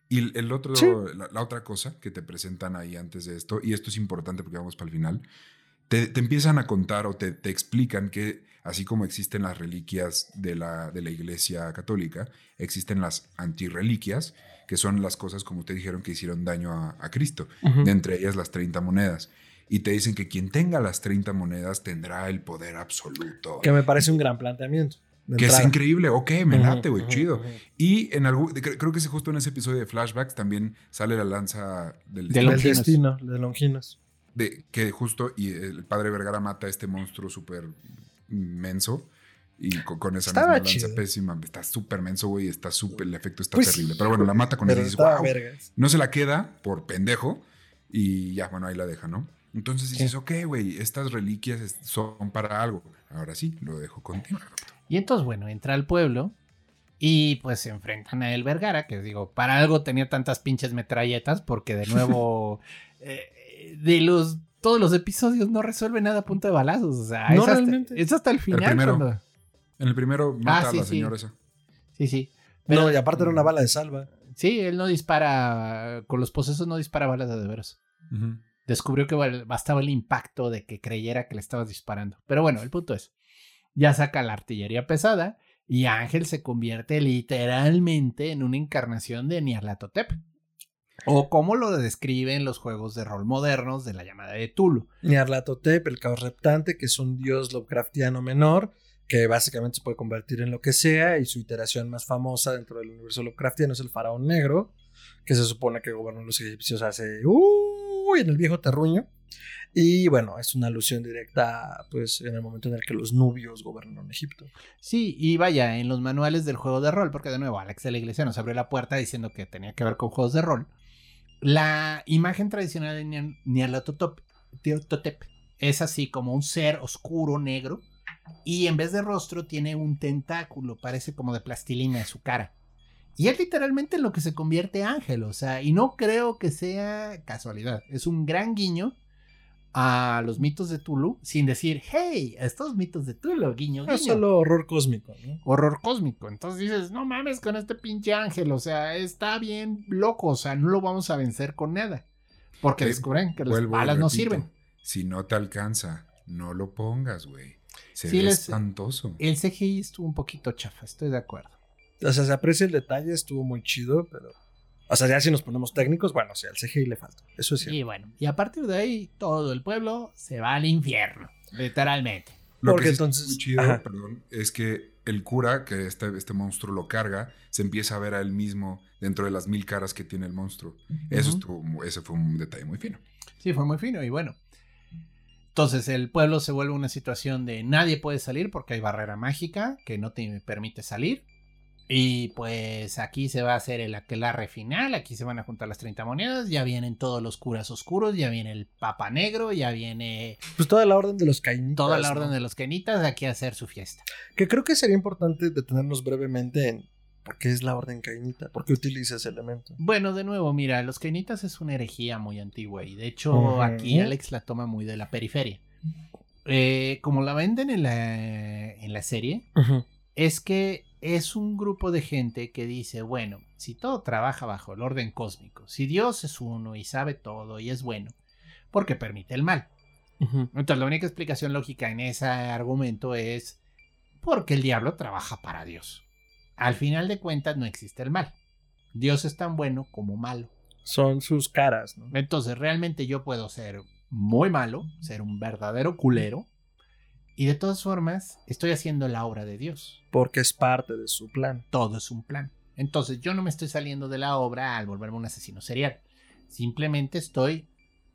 Y el- otro, Sí. la, la otra cosa que te presentan ahí antes de esto, y esto es importante porque vamos para el final, te, te empiezan a contar o te, te explican que así como existen las reliquias de la, de la iglesia católica, existen las antirreliquias, que son las cosas, como ustedes dijeron, que hicieron daño a, a Cristo, de entre ellas las 30 monedas. Y te dicen que quien tenga las 30 monedas tendrá el poder absoluto. Que me parece un gran planteamiento. Que es increíble, ok, me late, güey, chido. Y en algún, cre- creo que es justo en ese episodio de Flashbacks también sale la lanza del De Longinos. destino, de Longinos. de que justo y el padre Vergara mata a este monstruo súper menso y co- con, esa Estaba misma lanza chido. pésima. Está súper menso, güey. Está súper, el efecto está Pues, terrible. Pero bueno, la mata con él Pero y dices, estaba wow. vergas. No se la queda por pendejo y ya, bueno, ahí la deja, ¿no? Entonces dices, Sí. ok, güey, estas reliquias son para algo. Ahora sí, lo dejo contigo. Y entonces, bueno, entra al pueblo y pues se enfrentan a El Vergara, que digo, para algo tenía tantas pinches metralletas, porque de nuevo, [laughs] eh, de los todos los episodios no resuelve nada a punta de balazos. O sea, No, es, hasta, realmente. es hasta el final. primero. cuando- En el primero mata Ah, sí, a la sí. señora esa. Sí, sí. no, Pero- y aparte era una bala de salva. Sí, él no dispara, con los posesos no dispara balas de de veras. Descubrió que bastaba el impacto de que creyera que le estabas disparando. Pero bueno, el punto es, ya saca la artillería pesada y Ángel se convierte literalmente en una encarnación de Nyarlathotep. O como lo describen los juegos de rol modernos de la llamada de Tulu. Nyarlathotep, el caos reptante, que es un dios Lovecraftiano menor, que básicamente se puede convertir en lo que sea, y su iteración más famosa dentro del universo Lovecraftiano es el faraón negro, que se supone que gobernó los egipcios hace uy, en el viejo terruño. Y bueno, es una alusión directa, pues, en el momento en el que los nubios gobernaron Egipto. Sí, y vaya, en los manuales del juego de rol, porque de nuevo Alex de la Iglesia nos abrió la puerta diciendo que tenía que ver con juegos de rol. La imagen tradicional de Nyar- Nyarlathotep es así como un ser oscuro, negro, y en vez de rostro tiene un tentáculo, parece como de plastilina en su cara. Y es literalmente en lo que se convierte Ángel, o sea, y no creo que sea casualidad, es un gran guiño a los mitos de Tulu, sin decir, hey, estos mitos de Tulu, guiño, guiño Es solo horror cósmico, ¿no? horror cósmico. Entonces dices, no mames con este pinche ángel, o sea, está bien loco, o sea, no lo vamos a vencer con nada. Porque Eh, descubren que las balas no sirven. Si no te alcanza, no lo pongas, güey. Se Sí, ve les- espantoso. El CGI estuvo un poquito chafa, estoy de acuerdo. O sea, se aprecia el detalle, estuvo muy chido, pero. O sea, ya si nos ponemos técnicos, bueno, o sea, al CGI le falta. Eso es cierto. Y bueno, y a partir de ahí, todo el pueblo se va al infierno, literalmente. Lo Porque que sí entonces- muy chido, ajá. perdón, es que el cura, que este, este monstruo lo carga, se empieza a ver a él mismo dentro de las mil caras que tiene el monstruo. Eso estuvo, ese fue un detalle muy fino. Sí, fue muy fino y bueno. Entonces el pueblo se vuelve una situación de nadie puede salir porque hay barrera mágica que no te permite salir. Y pues aquí se va a hacer el aquelarre final, aquí se van a juntar las 30 monedas, ya vienen todos los curas oscuros, ya viene el papa negro, ya viene Pues toda la orden de los caínitas. toda la ¿no? orden de los kenitas aquí a hacer su fiesta. Que creo que sería importante detenernos brevemente en por qué es la orden cainita, por qué utiliza ese elemento. Bueno, de nuevo, mira, los kenitas es una herejía muy antigua y de hecho aquí Alex la toma muy de la periferia. Eh, como la venden en la, en la serie, es que es un grupo de gente que dice, bueno, si todo trabaja bajo el orden cósmico, si Dios es uno y sabe todo y es bueno, ¿por qué permite el mal? Entonces la única explicación lógica en ese argumento es porque el diablo trabaja para Dios. Al final de cuentas no existe el mal. Dios es tan bueno como malo. Son sus caras, ¿no? Entonces realmente yo puedo ser muy malo, ser un verdadero culero, y de todas formas estoy haciendo la obra de Dios. Porque es parte de su plan. Todo es un plan. Entonces yo no me estoy saliendo de la obra al volverme un asesino serial. Simplemente estoy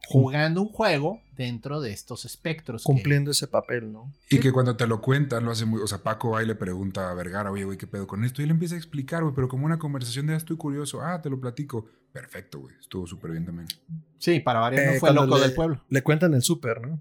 jugando un juego dentro de estos espectros. que- Cumpliendo ese papel, ¿no? Y que cuando te lo cuentan, lo hace muy. O sea, Paco va y le pregunta a Vergara, oye, güey, ¿qué pedo con esto? Y él empieza a explicar, güey, pero como una conversación de, ah, estoy curioso, ah, te lo platico. Perfecto, güey. Estuvo súper bien también. Sí, para variar, Eh, no fue el cuando loco le- del pueblo. Le cuentan el súper, ¿no?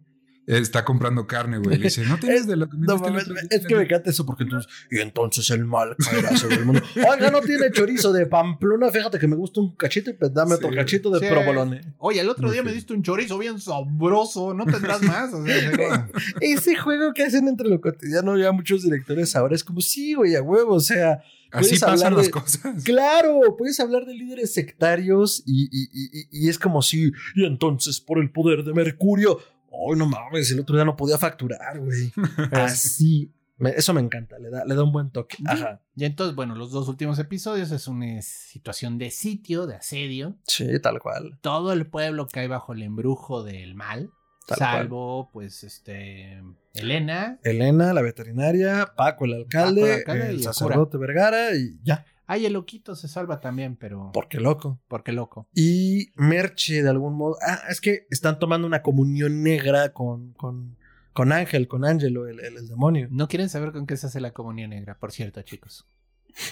Está comprando carne, güey. Le dice, no [laughs] tienes de lo que me No mames, otro día?" es que me encanta eso porque entonces, y entonces el mal caerá sobre el mundo. [laughs] Oiga, no tiene chorizo de Pamplona, fíjate que me gusta un cachito y pues dame otro Sí. cachito de Sí. provolone. Oye, el otro día me diste un chorizo bien sabroso, ¿no tendrás más? O sea, [laughs] Ese juego que hacen entre lo cotidiano ya muchos directores ahora es como, sí, güey, a huevo, o sea, Así pasan las cosas. claro, puedes hablar de líderes sectarios y, y- y- y- y es como si, y entonces por el poder de Mercurio, ay, no mames, el otro día no podía facturar, güey. [laughs] Así, me- eso me encanta, le da, le da un buen toque. Ajá. Y entonces, bueno, los dos últimos episodios es una situación de sitio, de asedio. Sí, tal cual. Todo el pueblo cae bajo el embrujo del mal, Tal cual. salvo, pues, este, Elena. Elena, la veterinaria, Paco, el alcalde, Paco, el alcalde y el el sacerdote Vergara y ya, Ay, el loquito se salva también, pero... porque loco. Porque loco. Y Merche, de algún modo. Ah, es que están tomando una comunión negra con, con, con Ángel, con Ángelo, el, el- el demonio. No quieren saber con qué se hace la comunión negra, por cierto, chicos.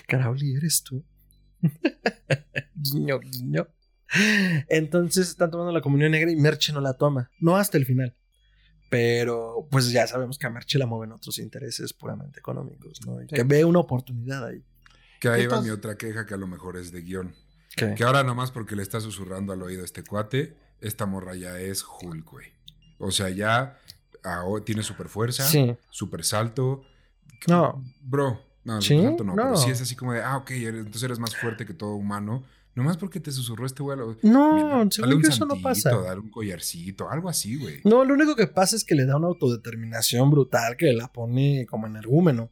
Caraoli, eres tú. [laughs] guiño, guiño. Entonces están tomando la comunión negra y Merche no la toma. No hasta el final. Pero pues ya sabemos que a Merche la mueven otros intereses puramente económicos, ¿no? Y Sí. que ve una oportunidad ahí. Que ahí va mi otra queja, que a lo mejor es de guion. ¿Qué? Que ahora nomás porque le está susurrando al oído a este cuate, esta morra ya es Hulk, güey. O sea, ya ah, oh, tiene super fuerza, Sí. super salto. No. Bro, no, ¿Sí? super salto no, pero No. sí es así como de, ah, ok, entonces eres más fuerte que todo humano. Nomás porque te susurró este güey. No, Mira, según yo eso no pasa. Dale un collarcito, algo así, güey. No, lo único que pasa es que le da una autodeterminación brutal que la pone como energúmeno.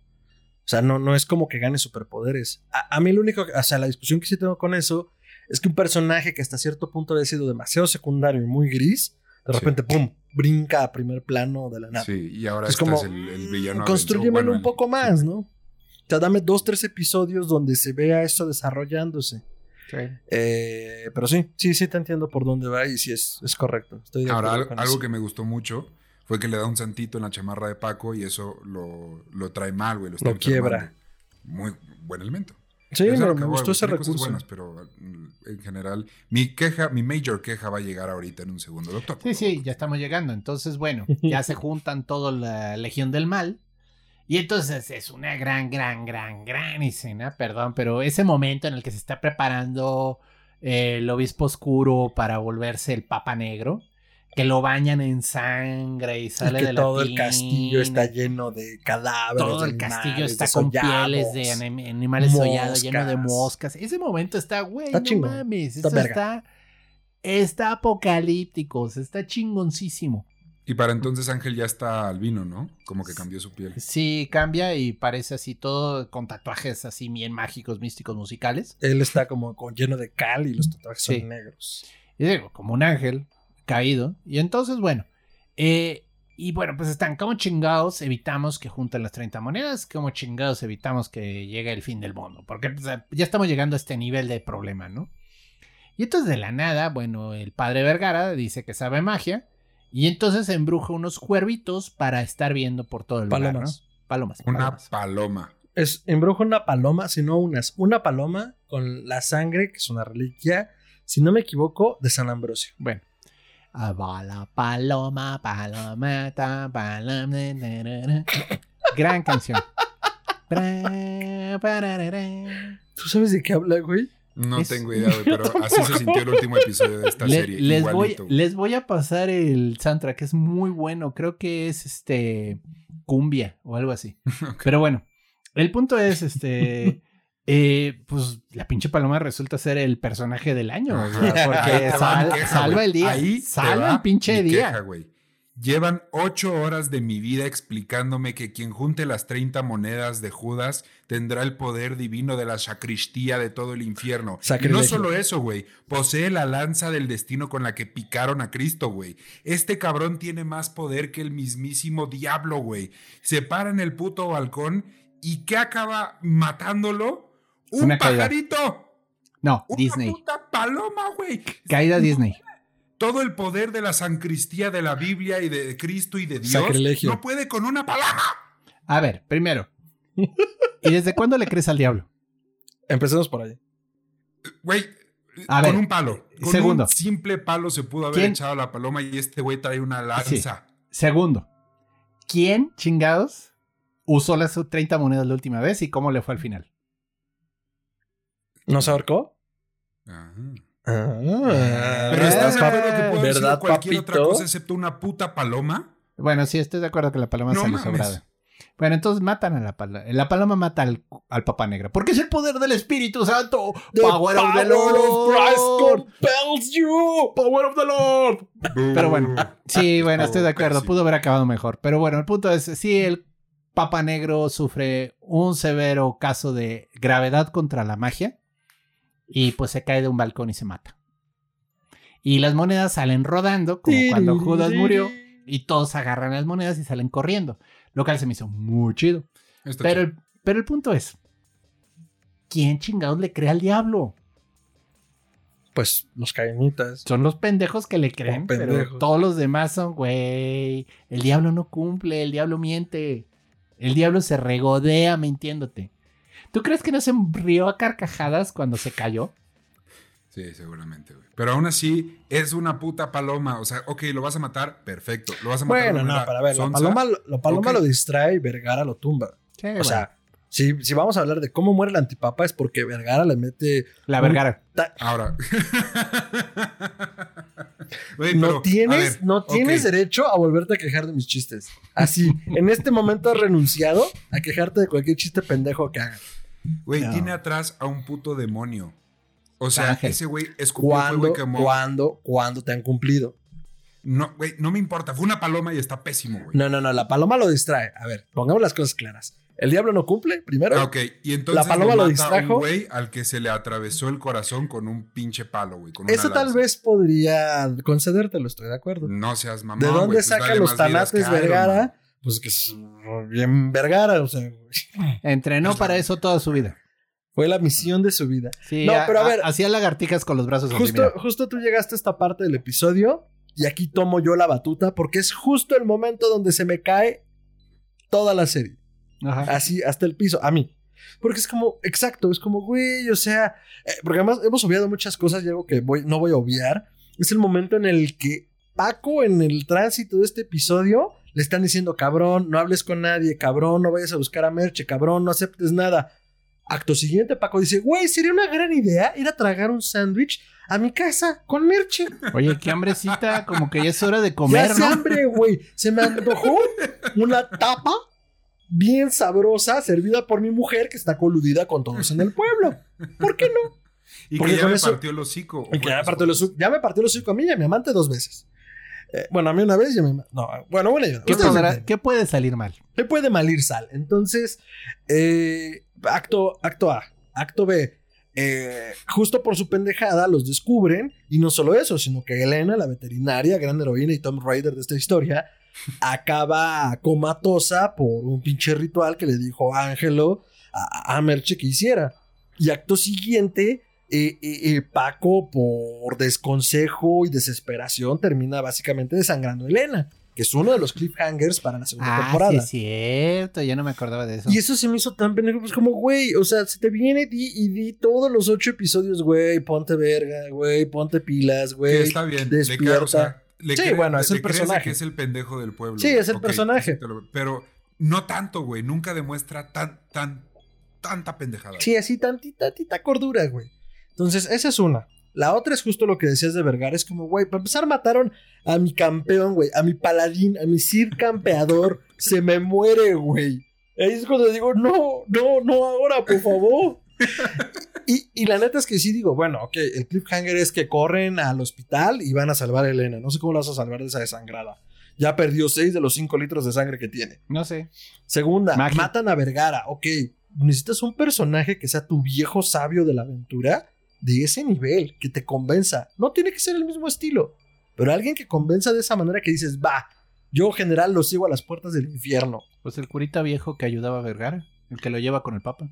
O sea, no, no es como que gane superpoderes. A, a mí lo único, que- o sea, la discusión que sí tengo con eso es que un personaje que hasta cierto punto había sido demasiado secundario y muy gris, de Sí. repente, ¡pum!, brinca a primer plano de la nada. Sí, y ahora Es este como, es el, el villano. Construyemelo bueno, un poco más, ¿no? O sea, dame dos, tres episodios donde se vea esto desarrollándose. Eh, pero sí, sí, sí te entiendo por dónde va y sí es, es correcto. Estoy de Ahora, acuerdo algo, con algo eso. que me gustó mucho fue que le da un santito en la chamarra de Paco y eso lo, lo trae mal, güey. Lo, está Lo quiebra. Muy buen elemento. Sí, a me, gustó ese recurso. buenas, pero mm, en general, mi queja, mi major queja va a llegar ahorita en un segundo, doctor. Sí, sí, ya estamos llegando. Entonces, bueno, [laughs] ya se juntan toda la Legión del Mal. Y entonces es una gran, gran, gran, gran escena, perdón, pero ese momento en el que se está preparando eh, el obispo oscuro para volverse el Papa Negro, que lo bañan en sangre y Y sale que de la todo el castillo está lleno de cadáveres. Todo el castillo está con pieles de anim- animales sollados, lleno de Moscas. Ese momento está, güey, Está no chingón. mames. Está Esto está, está apocalíptico, o sea, está chingoncísimo. Y para entonces Ángel ya está albino, ¿no? Como que cambió su piel. Sí, cambia y parece así todo con tatuajes así bien mágicos, místicos, musicales. Él está como con, lleno de cal y los tatuajes Sí. son negros. Y digo, como un ángel caído. Y entonces, bueno, eh, y bueno, pues están como chingados, evitamos que junten las 30 monedas, como chingados evitamos que llegue el fin del mundo, porque pues, ya estamos llegando a este nivel de problema, ¿no? Y entonces de la nada, bueno, el padre Vergara dice que sabe magia, y entonces embruja unos cuervitos para estar viendo por todo el lugar, Palomas. ¿no? Palomas. Una palomas. paloma. Es embruja una paloma, sino unas. Una paloma con la sangre, que es una reliquia, si no me equivoco, de San Ambrosio. Bueno. Ah, va la paloma, palometa, paloma. na, na, na. Gran canción. ¿Tú sabes de qué habla, güey? No Es- tengo idea, [laughs] güey, pero así se sintió el último episodio de esta Le- serie. les, voy, igualito, les voy a pasar el soundtrack, es muy bueno. Creo que es este cumbia o algo así. [laughs] Pero bueno, El punto es, este, eh, pues la pinche paloma resulta ser el personaje del año, o sea, [laughs] Ahí porque sal- queja, salva el día, Ahí salva va el pinche día. queja. Llevan ocho horas de mi vida explicándome que quien junte las 30 monedas de Judas tendrá el poder divino de la sacristía de todo el infierno. Y no Sacrilegio. solo eso, güey. Posee la lanza del destino con la que picaron a Cristo, güey. Este cabrón tiene más poder que el mismísimo diablo, güey. Se para en el puto balcón y ¿qué acaba matándolo? ¡Un Una caída. pajarito! No, ¡Una Disney. puta paloma, güey! Caída Disney. Todo el poder de la sancristía de la Biblia y de Cristo y de Dios Sacrilegio. no puede con una paloma. A ver, primero. ¿Y desde cuándo le crees al diablo? Empecemos por ahí. Güey, A con ver, un palo. Con segundo. un simple palo se pudo haber ¿Quién? echado la paloma y este güey trae una lanza. Segundo. ¿Quién chingados usó las 30 monedas la última vez y cómo le fue al final? ¿No se ahorcó? Ajá. Ah, Pero estás de Ah, acuerdo que puede haber sido ¿verdad, cualquier otra cosa excepto una puta paloma. Bueno, sí, estoy de acuerdo que la paloma No mames. sobrada. Bueno, entonces matan a la paloma. La paloma mata al, al papá negra. Porque es el poder del Espíritu Santo. The power of the of Christ Lord. compels you. Power of the Lord. Pero bueno, sí, bueno, estoy de acuerdo. Pésimo. Pudo haber acabado mejor. Pero bueno, el punto es, sí, el Papa Negro sufre un severo caso de gravedad contra la magia y pues se cae de un balcón y se mata. Y las monedas salen rodando, como cuando Judas murió, y todos agarran las monedas y salen corriendo. Lo cual se me hizo muy chido. Está Pero chido. el, pero el punto es, ¿quién chingados le cree al diablo? Pues los caenitas. Son los pendejos que le creen, pero todos los demás son, güey, el diablo no cumple, el diablo miente, el diablo se regodea mintiéndote. ¿Tú crees que no se rió a carcajadas cuando se cayó? Sí, seguramente, güey. Pero aún así, es una puta paloma. O sea, ok, lo vas a matar, perfecto. Lo vas a matar. Bueno, no, para ver, la paloma, la paloma lo distrae y Vergara lo tumba. Sí, O sea, si, si vamos a hablar de cómo muere el antipapa es porque Vergara le mete... la vergara. Ahora. [laughs] No pero, tienes, ver, no tienes derecho a volverte a quejar de mis chistes. Así, en este momento has renunciado a quejarte de cualquier chiste pendejo que haga. Güey, No. tiene atrás a un puto demonio. O sea, Ángel. ese güey escupió ¿Cuándo, cuándo, cuándo te han cumplido? No, güey, no me importa. Fue una paloma y está pésimo, güey. No, no, no, la paloma lo distrae. A ver, pongamos las cosas claras. El diablo no cumple, primero. Ok, y entonces La paloma lo distrajo. un güey al que se le atravesó el corazón con un pinche palo, güey. Eso tal vez podría concedértelo, estoy de acuerdo. No seas mamón, ¿De dónde pues saca los tanates Vergara? Man. Pues que es bien Vergara, o sea, Entrenó para eso toda su vida. fue la misión de su vida. Sí, No, pero a ver. hacía lagartijas con los brazos así, Justo, mira. justo tú llegaste a esta parte del episodio y aquí tomo yo la batuta porque es justo el momento donde se me cae toda la serie. Ajá. Así, hasta el piso, a mí. Porque es como, exacto, es como, güey, o sea, eh, porque además hemos obviado muchas cosas y algo que voy, no voy a obviar. Es el momento en el que Paco, en el tránsito de este episodio, le están diciendo, cabrón, no hables con nadie, cabrón, no vayas a buscar a Merche, cabrón, no aceptes nada. Acto siguiente, Paco dice, güey, sería una gran idea ir a tragar un sándwich a mi casa con Merche. Oye, qué hambrecita, como que ya es hora de Ya comer, ¿no? hambre, güey. Se me antojó una tapa bien sabrosa servida por mi mujer que está coludida con todos en el pueblo. ¿Por qué no? [laughs] Y Porque que ya me eso- partió el hocico. Y que ya, me partió el hocico- ya me partió el hocico a mí y a mi amante dos veces. Eh, bueno, a mí una vez y a mi No, bueno, bueno, yo- ¿Qué, podrá- qué puede salir mal? Le puede mal ir sal. Entonces, eh, acto, acto A. Acto B. eh, justo por su pendejada los descubren. Y no solo eso, sino que Elena, la veterinaria, gran heroína y Tom Raider de esta historia, acaba comatosa por un pinche ritual que le dijo Ángelo a, a Merche que hiciera. Y acto siguiente, eh, eh, eh, Paco, por desconsejo y desesperación, termina básicamente desangrando a Elena, que es uno de los cliffhangers para la segunda Ah, sí temporada. es cierto, ya no me acordaba de eso. Y eso se me hizo tan pendejo, pues como, güey, o sea, se te viene di, y di todos los ocho episodios, güey, ponte verga, güey, ponte pilas, güey. está bien. Le despierta. cae, o sea, le Sí, cree- bueno, es le el personaje. que es el pendejo del pueblo. Sí, es el personaje. Pero no tanto, güey. Nunca demuestra tan, tan, tanta pendejada. Sí, así tantita, tantita cordura, güey. Entonces, esa es una. La otra es justo lo que decías de Vergara. Es como, güey, para empezar mataron a mi campeón, güey. A mi paladín, a mi Cid campeador. [laughs] Se me muere, güey. Ahí es cuando digo, no, no, no ahora, por favor. [laughs] y, y la neta es que sí digo, bueno, ok, el cliffhanger es que corren al hospital y van a salvar a Elena. No sé cómo la vas a salvar de esa desangrada. Ya perdió 6 de los 5 litros de sangre que tiene. No sé. Segunda, Magia. matan a Vergara. Ok, necesitas un personaje que sea tu viejo sabio de la aventura de ese nivel, que te convenza. No tiene que ser el mismo estilo, pero alguien que convenza de esa manera que dices, va, yo general lo sigo a las puertas del infierno. Pues el curita viejo que ayudaba a Vergara, el que lo lleva con el papa.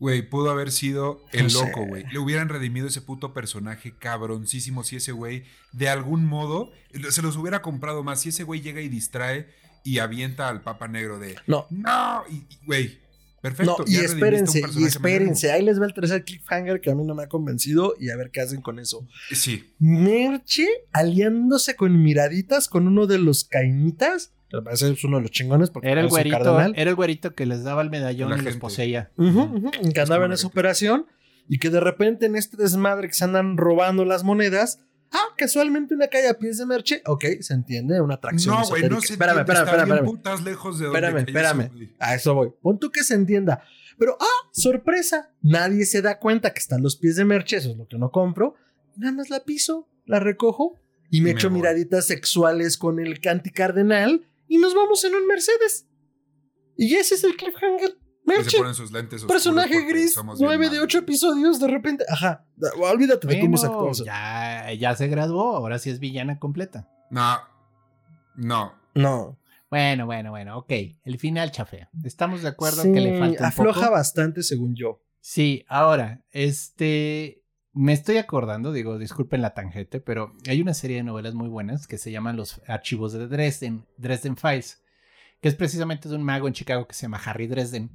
Güey, pudo haber sido el No loco, güey. Le hubieran redimido ese puto personaje cabroncísimo si ese güey, de algún modo, se los hubiera comprado más. Si ese güey llega y distrae y avienta al Papa Negro de No, ¡No! Güey, perfecto. no, y espérense, y espérense. Ahí les va el tercer cliffhanger que a mí no me ha convencido y a ver qué hacen con eso. Sí. Merche aliándose con miraditas con uno de los cainitas. Parece es uno de los chingones porque Era el güerito, cardenal. era el güerito que les daba el medallón La y los poseía. Ujú, ujú, que andaba en esa operación y que de repente en este desmadre que se andan robando las monedas, ah, casualmente una calle a pies de merche, ok, se entiende, una atracción. No, güey, no se Espérame, entiende, espérame, está espérame, putas lejos de donde Espérame, espérame. A eso voy. Pon tú que se entienda. Pero, ah, sorpresa, nadie se da cuenta que están los pies de merche, eso es lo que no compro. Nada más la piso, la recojo y me me echo voy. miraditas sexuales con el canticardenal y nos vamos en un Mercedes. Y ese es el cliffhanger. Merche. se ponen sus lentes oscuros Personaje gris, somos bien nueve de malos. ocho episodios, de repente. Ajá. da- Olvídate de cómo se Bueno, actuó eso. ya, ya se graduó, ahora sí es villana completa. No. No. No. Bueno, bueno, bueno, ok. El final chafea. Estamos de acuerdo Sí, que le falta un afloja poco. bastante, según yo. Sí, ahora, este, me estoy acordando, digo, disculpen la tangente, pero hay una serie de novelas muy buenas que se llaman Los Archivos de Dresden, Dresden Files, que es precisamente de un mago en Chicago que se llama Harry Dresden,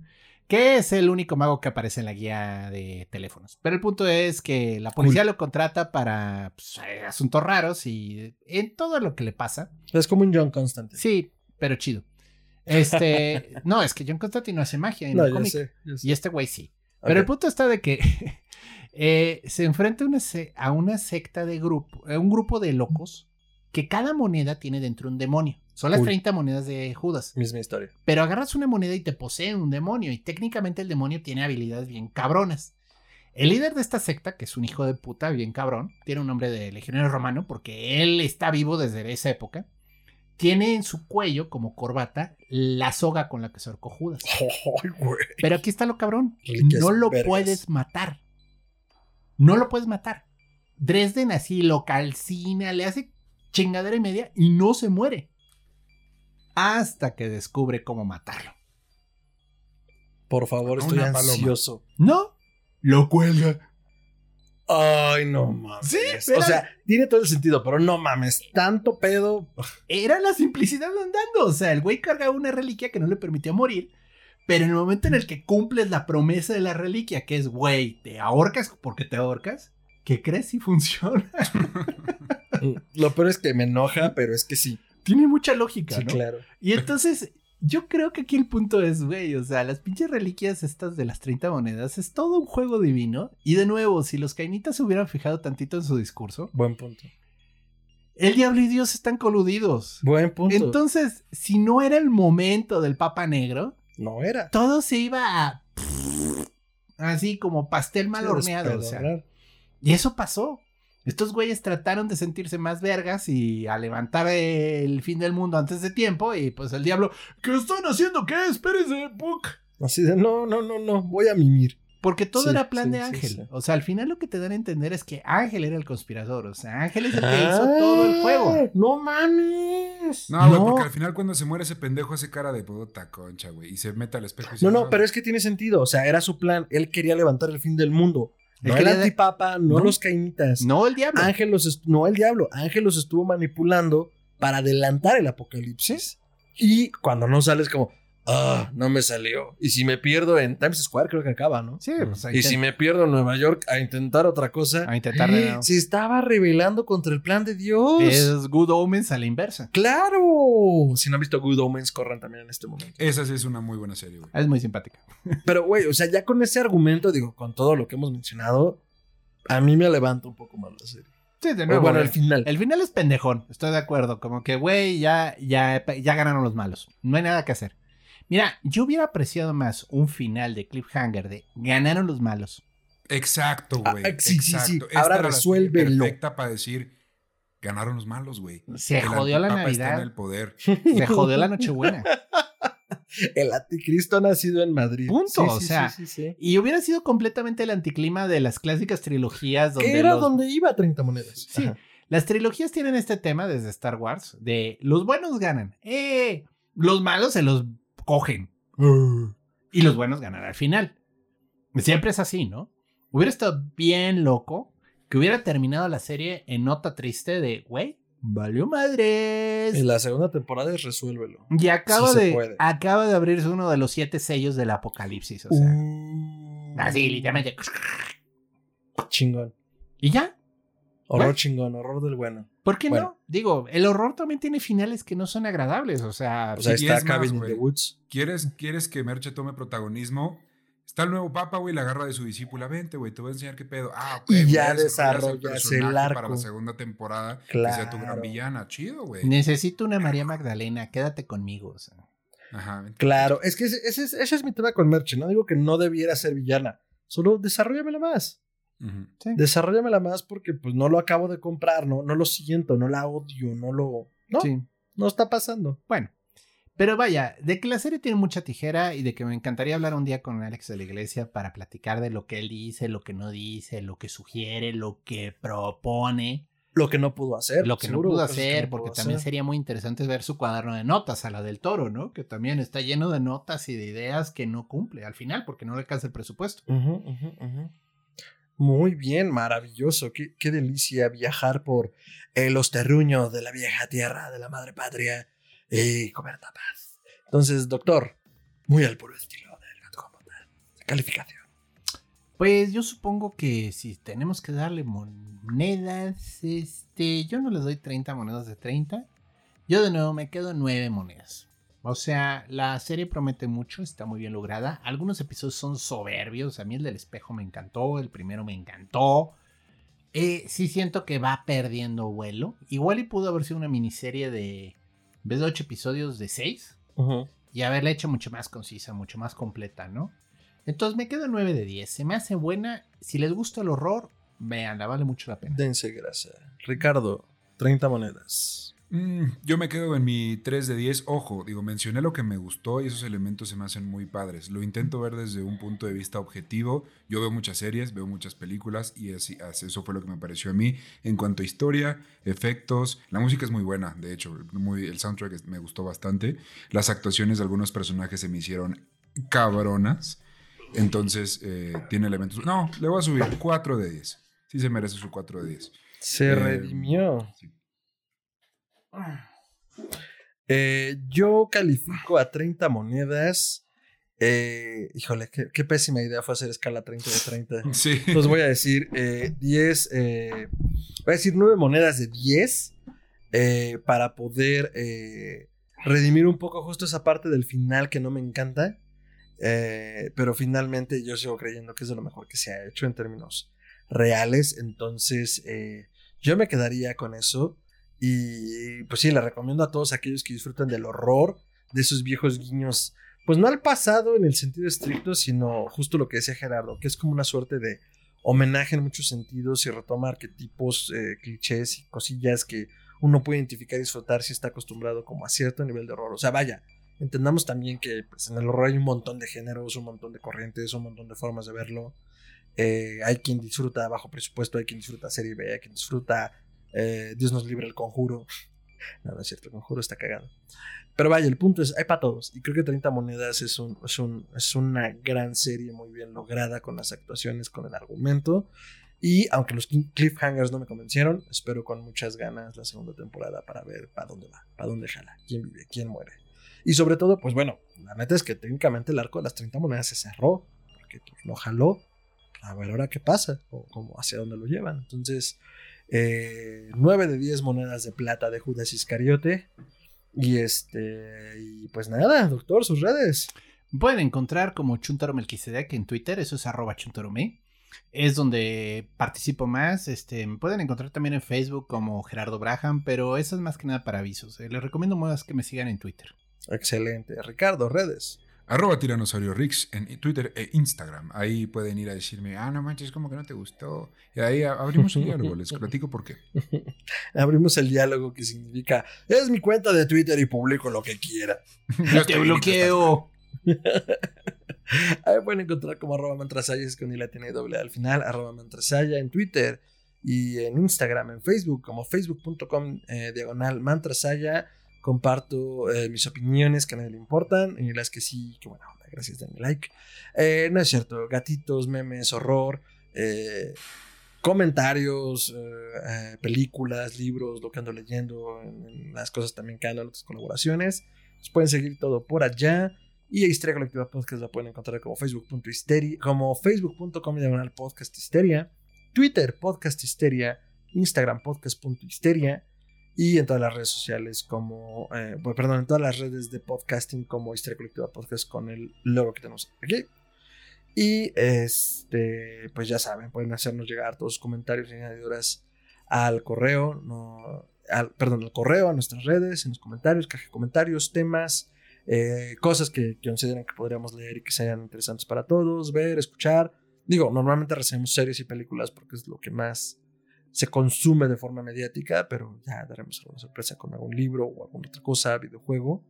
que es el único mago que aparece en la guía de teléfonos. Pero el punto es que la policía lo contrata para pues, eh, asuntos raros y en todo lo que le pasa. Es como un John Constantine. Sí, pero chido. Este, [laughs] no, es que John Constantine no hace magia en no, el cómic. sé, ya sé. Y este güey sí. Pero el punto está de que eh, se enfrenta a una, se- a una secta de grupo, a un grupo de locos que cada moneda tiene dentro un demonio. Son las Uy. 30 monedas de Judas. Misma historia. Pero agarras una moneda y te posee un demonio. Y técnicamente el demonio tiene habilidades bien cabronas. El líder de esta secta, que es un hijo de puta bien cabrón, tiene un nombre de legionario romano porque él está vivo desde esa época. Tiene en su cuello como corbata la soga con la que se ahorcó Judas. [laughs] Pero aquí está lo cabrón. No lo vergas. puedes matar. No lo puedes matar. Dresden así lo calcina, le hace chingadera y media y no se muere. Hasta que descubre cómo matarlo. Por favor, estoy ansioso. No, lo cuelga. Ay, no mames. Sí, o pero- sea, tiene todo el sentido, pero no mames. Tanto pedo. Era la simplicidad andando. O sea, el güey carga una reliquia que no le permitió morir. Pero en el momento en el que cumples la promesa de la reliquia, que es, güey, te ahorcas porque te ahorcas, ¿qué crees si funciona? [laughs] Lo peor es que me enoja, pero es que sí. Tiene mucha lógica, Sí, ¿no? claro. Y entonces, yo creo que aquí el punto es, güey, o sea, las pinches reliquias estas de las 30 monedas es todo un juego divino. Y de nuevo, si los cainitas se hubieran fijado tantito en su discurso, Buen punto. el diablo y Dios están coludidos. Buen punto. Entonces, si no era el momento del Papa Negro, no era. todo se iba a... Así como pastel mal horneado, o sea. despedorrar. Y eso pasó. Estos güeyes trataron de sentirse más vergas y a levantar el fin del mundo antes de tiempo. Y pues el diablo, ¿qué están haciendo? ¿Qué? Espérense, Puck. Así de, no, no, no, no, voy a mimir. Porque todo Sí, era plan sí, de Ángel. sí. O sea, al final lo que te dan a entender es que Ángel era el conspirador. O sea, Ángel es el que hizo todo el juego. No mames. No, güey, No. porque al final cuando se muere ese pendejo hace cara de puta concha, güey. Y se mete al espejo y dice, No, no, pero es que tiene sentido. O sea, era su plan. Él quería levantar el fin del mundo. No el antipapa, no, No. los cainitas. No el diablo. Ángel los est- no el diablo. Ángel los estuvo manipulando para adelantar el apocalipsis. Y cuando no sales como, ah, no me salió. Y si me pierdo en Times Square, creo que acaba, ¿no? Sí, pues ahí Y si me pierdo en Nueva York a intentar otra cosa, A intentar de nuevo. [gasps] se estaba rebelando contra el plan de Dios. Es Good Omens a la inversa. ¡Claro! Si no han visto Good Omens, corran también en este momento. Esa sí es una muy buena serie, güey. Es muy simpática. [laughs] Pero, güey, o sea, ya con ese argumento, digo, con todo lo que hemos mencionado, a mí me levanta un poco más la serie. Sí, de Pero nuevo. bueno, eh. el final. El final es pendejón, estoy de acuerdo. Como que, güey, ya, ya, ya ganaron los malos. No hay nada que hacer. Mira, yo hubiera apreciado más un final de Cliffhanger de ganaron los malos. Exacto, Ah, güey. ah, sí, sí, exacto. sí. Esta Ahora resuélvelo. Perfecta para decir, ganaron los malos, güey. Se El jodió la antipapa está en Navidad. el poder. [laughs] Se jodió la [laughs] Nochebuena. El anticristo ha nacido en Madrid. Punto, Sí, o sí, sea, sí, sí, sí. Y hubiera sido completamente el anticlima de las clásicas trilogías donde era los- donde iba 30 monedas. Sí. Ajá. Las trilogías tienen este tema desde Star Wars de los buenos ganan, eh, los malos se los cogen y los buenos ganan al final. Siempre es así, ¿no? Hubiera estado bien loco que hubiera terminado la serie en nota triste de, güey, valió madres. En la segunda temporada es resuélvelo. Y acaba de, acaba de abrirse uno de los siete sellos del apocalipsis, o sea, Uh, así literalmente. Chingón. Y ya, Horror Bueno. chingón, horror del bueno. ¿por qué Bueno. no? Digo, el horror también tiene finales que no son agradables, o sea, O sea, está es más, Cabin in güey. the Woods. ¿Quieres, ¿Quieres que Merche tome protagonismo? Está el nuevo papa, güey, la agarra de su discípula. Vente, güey, te voy a enseñar qué pedo. Ah, ok. Y ya desarrollas el personaje Para arco. la segunda temporada, que sea tu gran Claro. villana. Chido, güey. necesito una María Magdalena, quédate conmigo, o sea. Ajá. Claro, es que ese, ese es- ese es mi tema con Merche. No digo que no debiera ser villana. Solo desarrollamela más. Desarrollamela más porque pues no lo acabo de comprar, no, no lo siento, no la odio, no lo... No, Sí. no está pasando. Bueno, pero vaya, de que la serie tiene mucha tijera y de que me encantaría hablar un día con Alex de la Iglesia para platicar de lo que él dice, lo que no dice, lo que sugiere, lo que propone, Lo que no pudo hacer. lo que seguro no pudo hacer, no porque pudo también hacer. sería muy interesante ver su cuaderno de notas a la del toro, ¿no? Que también está lleno de notas y de ideas que no cumple al final porque no le alcanza el presupuesto. Muy bien, maravilloso. Qué, qué delicia viajar por eh, los terruños de la vieja tierra, de la madre patria y comer tapas. Entonces, doctor, muy al puro estilo del gato con botas. Calificación. Pues yo supongo que si tenemos que darle monedas, este, yo no les doy 30 monedas de 30. Yo de nuevo me quedo en 9 monedas. O sea, la serie promete mucho, está muy bien lograda. Algunos episodios son soberbios. A mí el del espejo me encantó, el primero me encantó. Eh, sí siento que va perdiendo vuelo. Igual y pudo haber sido una miniserie de, en vez de 8 episodios, de 6 y haberla hecho mucho más concisa, mucho más completa, ¿no? Entonces me quedo en 9 de 10. Se me hace buena. Si les gusta el horror, veanla, vale mucho la pena. Dense grasa. Ricardo, 30 monedas. Mm, yo me quedo en mi 3 de 10. Ojo, digo, mencioné lo que me gustó y esos elementos se me hacen muy padres. Lo intento ver desde un punto de vista objetivo. Yo veo muchas series, veo muchas películas y así- así- eso fue lo que me pareció a mí. En cuanto a historia, efectos, la música es muy buena, de hecho, muy, el soundtrack me gustó bastante. Las actuaciones de algunos personajes se me hicieron cabronas. Entonces, eh, tiene elementos... No, le voy a subir 4 de 10. Sí se merece su 4 de 10. Se Eh, redimió. sí. Eh, yo califico a 30 monedas. Eh, híjole, qué, qué pésima idea fue hacer escala 30 de 30. [laughs] Sí. Entonces voy a decir eh, 10, eh, voy a decir 9 monedas de 10 eh, para poder redimir un poco justo esa parte del final que no me encanta. Pero finalmente yo sigo creyendo que es de lo mejor que se ha hecho en términos reales. Entonces yo me quedaría con eso. Y pues sí, le recomiendo a todos aquellos que disfrutan del horror, de esos viejos guiños, pues no al pasado en el sentido estricto, sino justo lo que decía Gerardo, que es como una suerte de homenaje en muchos sentidos y retoma arquetipos, eh, clichés y cosillas que uno puede identificar y disfrutar si está acostumbrado como a cierto nivel de horror. O sea, vaya, entendamos también que pues, en el horror hay un montón de géneros, un montón de corrientes, un montón de formas de verlo. Eh, hay quien disfruta bajo presupuesto, hay quien disfruta serie B, hay quien disfruta eh, Dios nos libre el conjuro. [laughs] No, no es cierto, el conjuro está cagado. Pero vaya, el punto es, hay para todos. Y creo que 30 monedas es, un, es, un, es una gran serie muy bien lograda con las actuaciones, con el argumento. Y aunque los cliffhangers no me convencieron, espero con muchas ganas la segunda temporada para ver para dónde va, para dónde jala, quién vive, quién muere. Y sobre todo, pues bueno, la neta es que técnicamente el arco de las 30 monedas se cerró, porque no jaló. A ver ahora qué pasa, o como hacia dónde lo llevan. Entonces, eh, 9 de 10 monedas de plata de Judas Iscariote. Y este, y pues nada, doctor, sus redes. Pueden encontrar como Chuntaro Melquisedec en Twitter, eso es arroba chuntarome. Es donde participo más. Este, me pueden encontrar también en Facebook como Gerardo Braham, pero eso es más que nada para avisos. Eh, les recomiendo más que me sigan en Twitter. Excelente. Ricardo, redes. Arroba Tiranosaurio Rix en Twitter e Instagram. Ahí pueden ir a decirme, ah, no manches, como que no te gustó. Y ahí abrimos un diálogo, les [laughs] platico por qué. [laughs] Abrimos el diálogo que significa, es mi cuenta de Twitter y publico lo que quiera. [laughs] Ya Te bloqueo. Ahí pueden encontrar como arroba mantrasaya, es con la tiene doble A al final, arroba mantrasaya en Twitter y en Instagram, en Facebook, como facebook.com eh, diagonal mantrasaya. Comparto eh, mis opiniones que a nadie le importan y las que sí, que buena onda, gracias, denle like. Eh, no es cierto, gatitos, memes, horror, eh, comentarios, películas, libros, lo que ando leyendo, en- en las cosas también que ando en otras colaboraciones. Nos pueden seguir todo por allá. Y Histeria Colectiva Podcast la pueden encontrar como facebook.histeria, como facebook.com diagonal podcast histeria, Twitter podcast histeria, Instagram podcast.histeria y en todas las redes sociales como, eh, perdón, en todas las redes de podcasting como Histeria Colectiva Podcast con el logo que tenemos aquí. Y este, pues ya saben, pueden hacernos llegar todos sus comentarios y añadiduras al correo, no, al, perdón, al correo, a nuestras redes, en los comentarios, caja de comentarios, temas, eh, cosas que, consideren que podríamos leer y que sean interesantes para todos, ver, escuchar. Digo, normalmente recibimos series y películas porque es lo que más se consume de forma mediática, pero ya daremos alguna sorpresa con algún libro o alguna otra cosa, videojuego.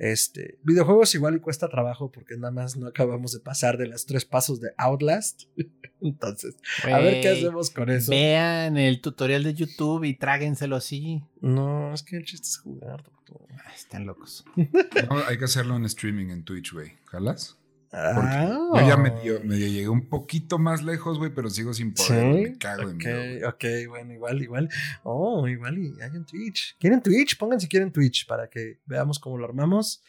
Este, videojuegos igual y cuesta trabajo porque nada más no acabamos de pasar de los tres pasos de Outlast. [laughs] Entonces, a ver qué hacemos con eso. Vean el tutorial de YouTube y tráguenselo así. No, es que el chiste es jugar, doctor. Ay, están locos. [laughs] No, hay que hacerlo en streaming en Twitch, güey. ¿Jalas? Ah. Yo ya medio, medio llegué un poquito más lejos, güey, pero sigo sin poder. Me cago de Ok, miedo. güey. ok, bueno, igual, igual. Oh, igual y hay un Twitch. ¿Quieren Twitch? Pongan si quieren Twitch para que veamos cómo lo armamos.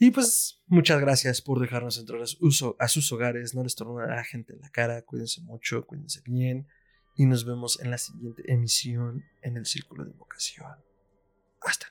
Y pues, muchas gracias por dejarnos entrar a, su- a sus hogares. No les tornen a la gente en la cara. Cuídense mucho, cuídense bien. Y nos vemos en la siguiente emisión en el Círculo de Invocación. Hasta.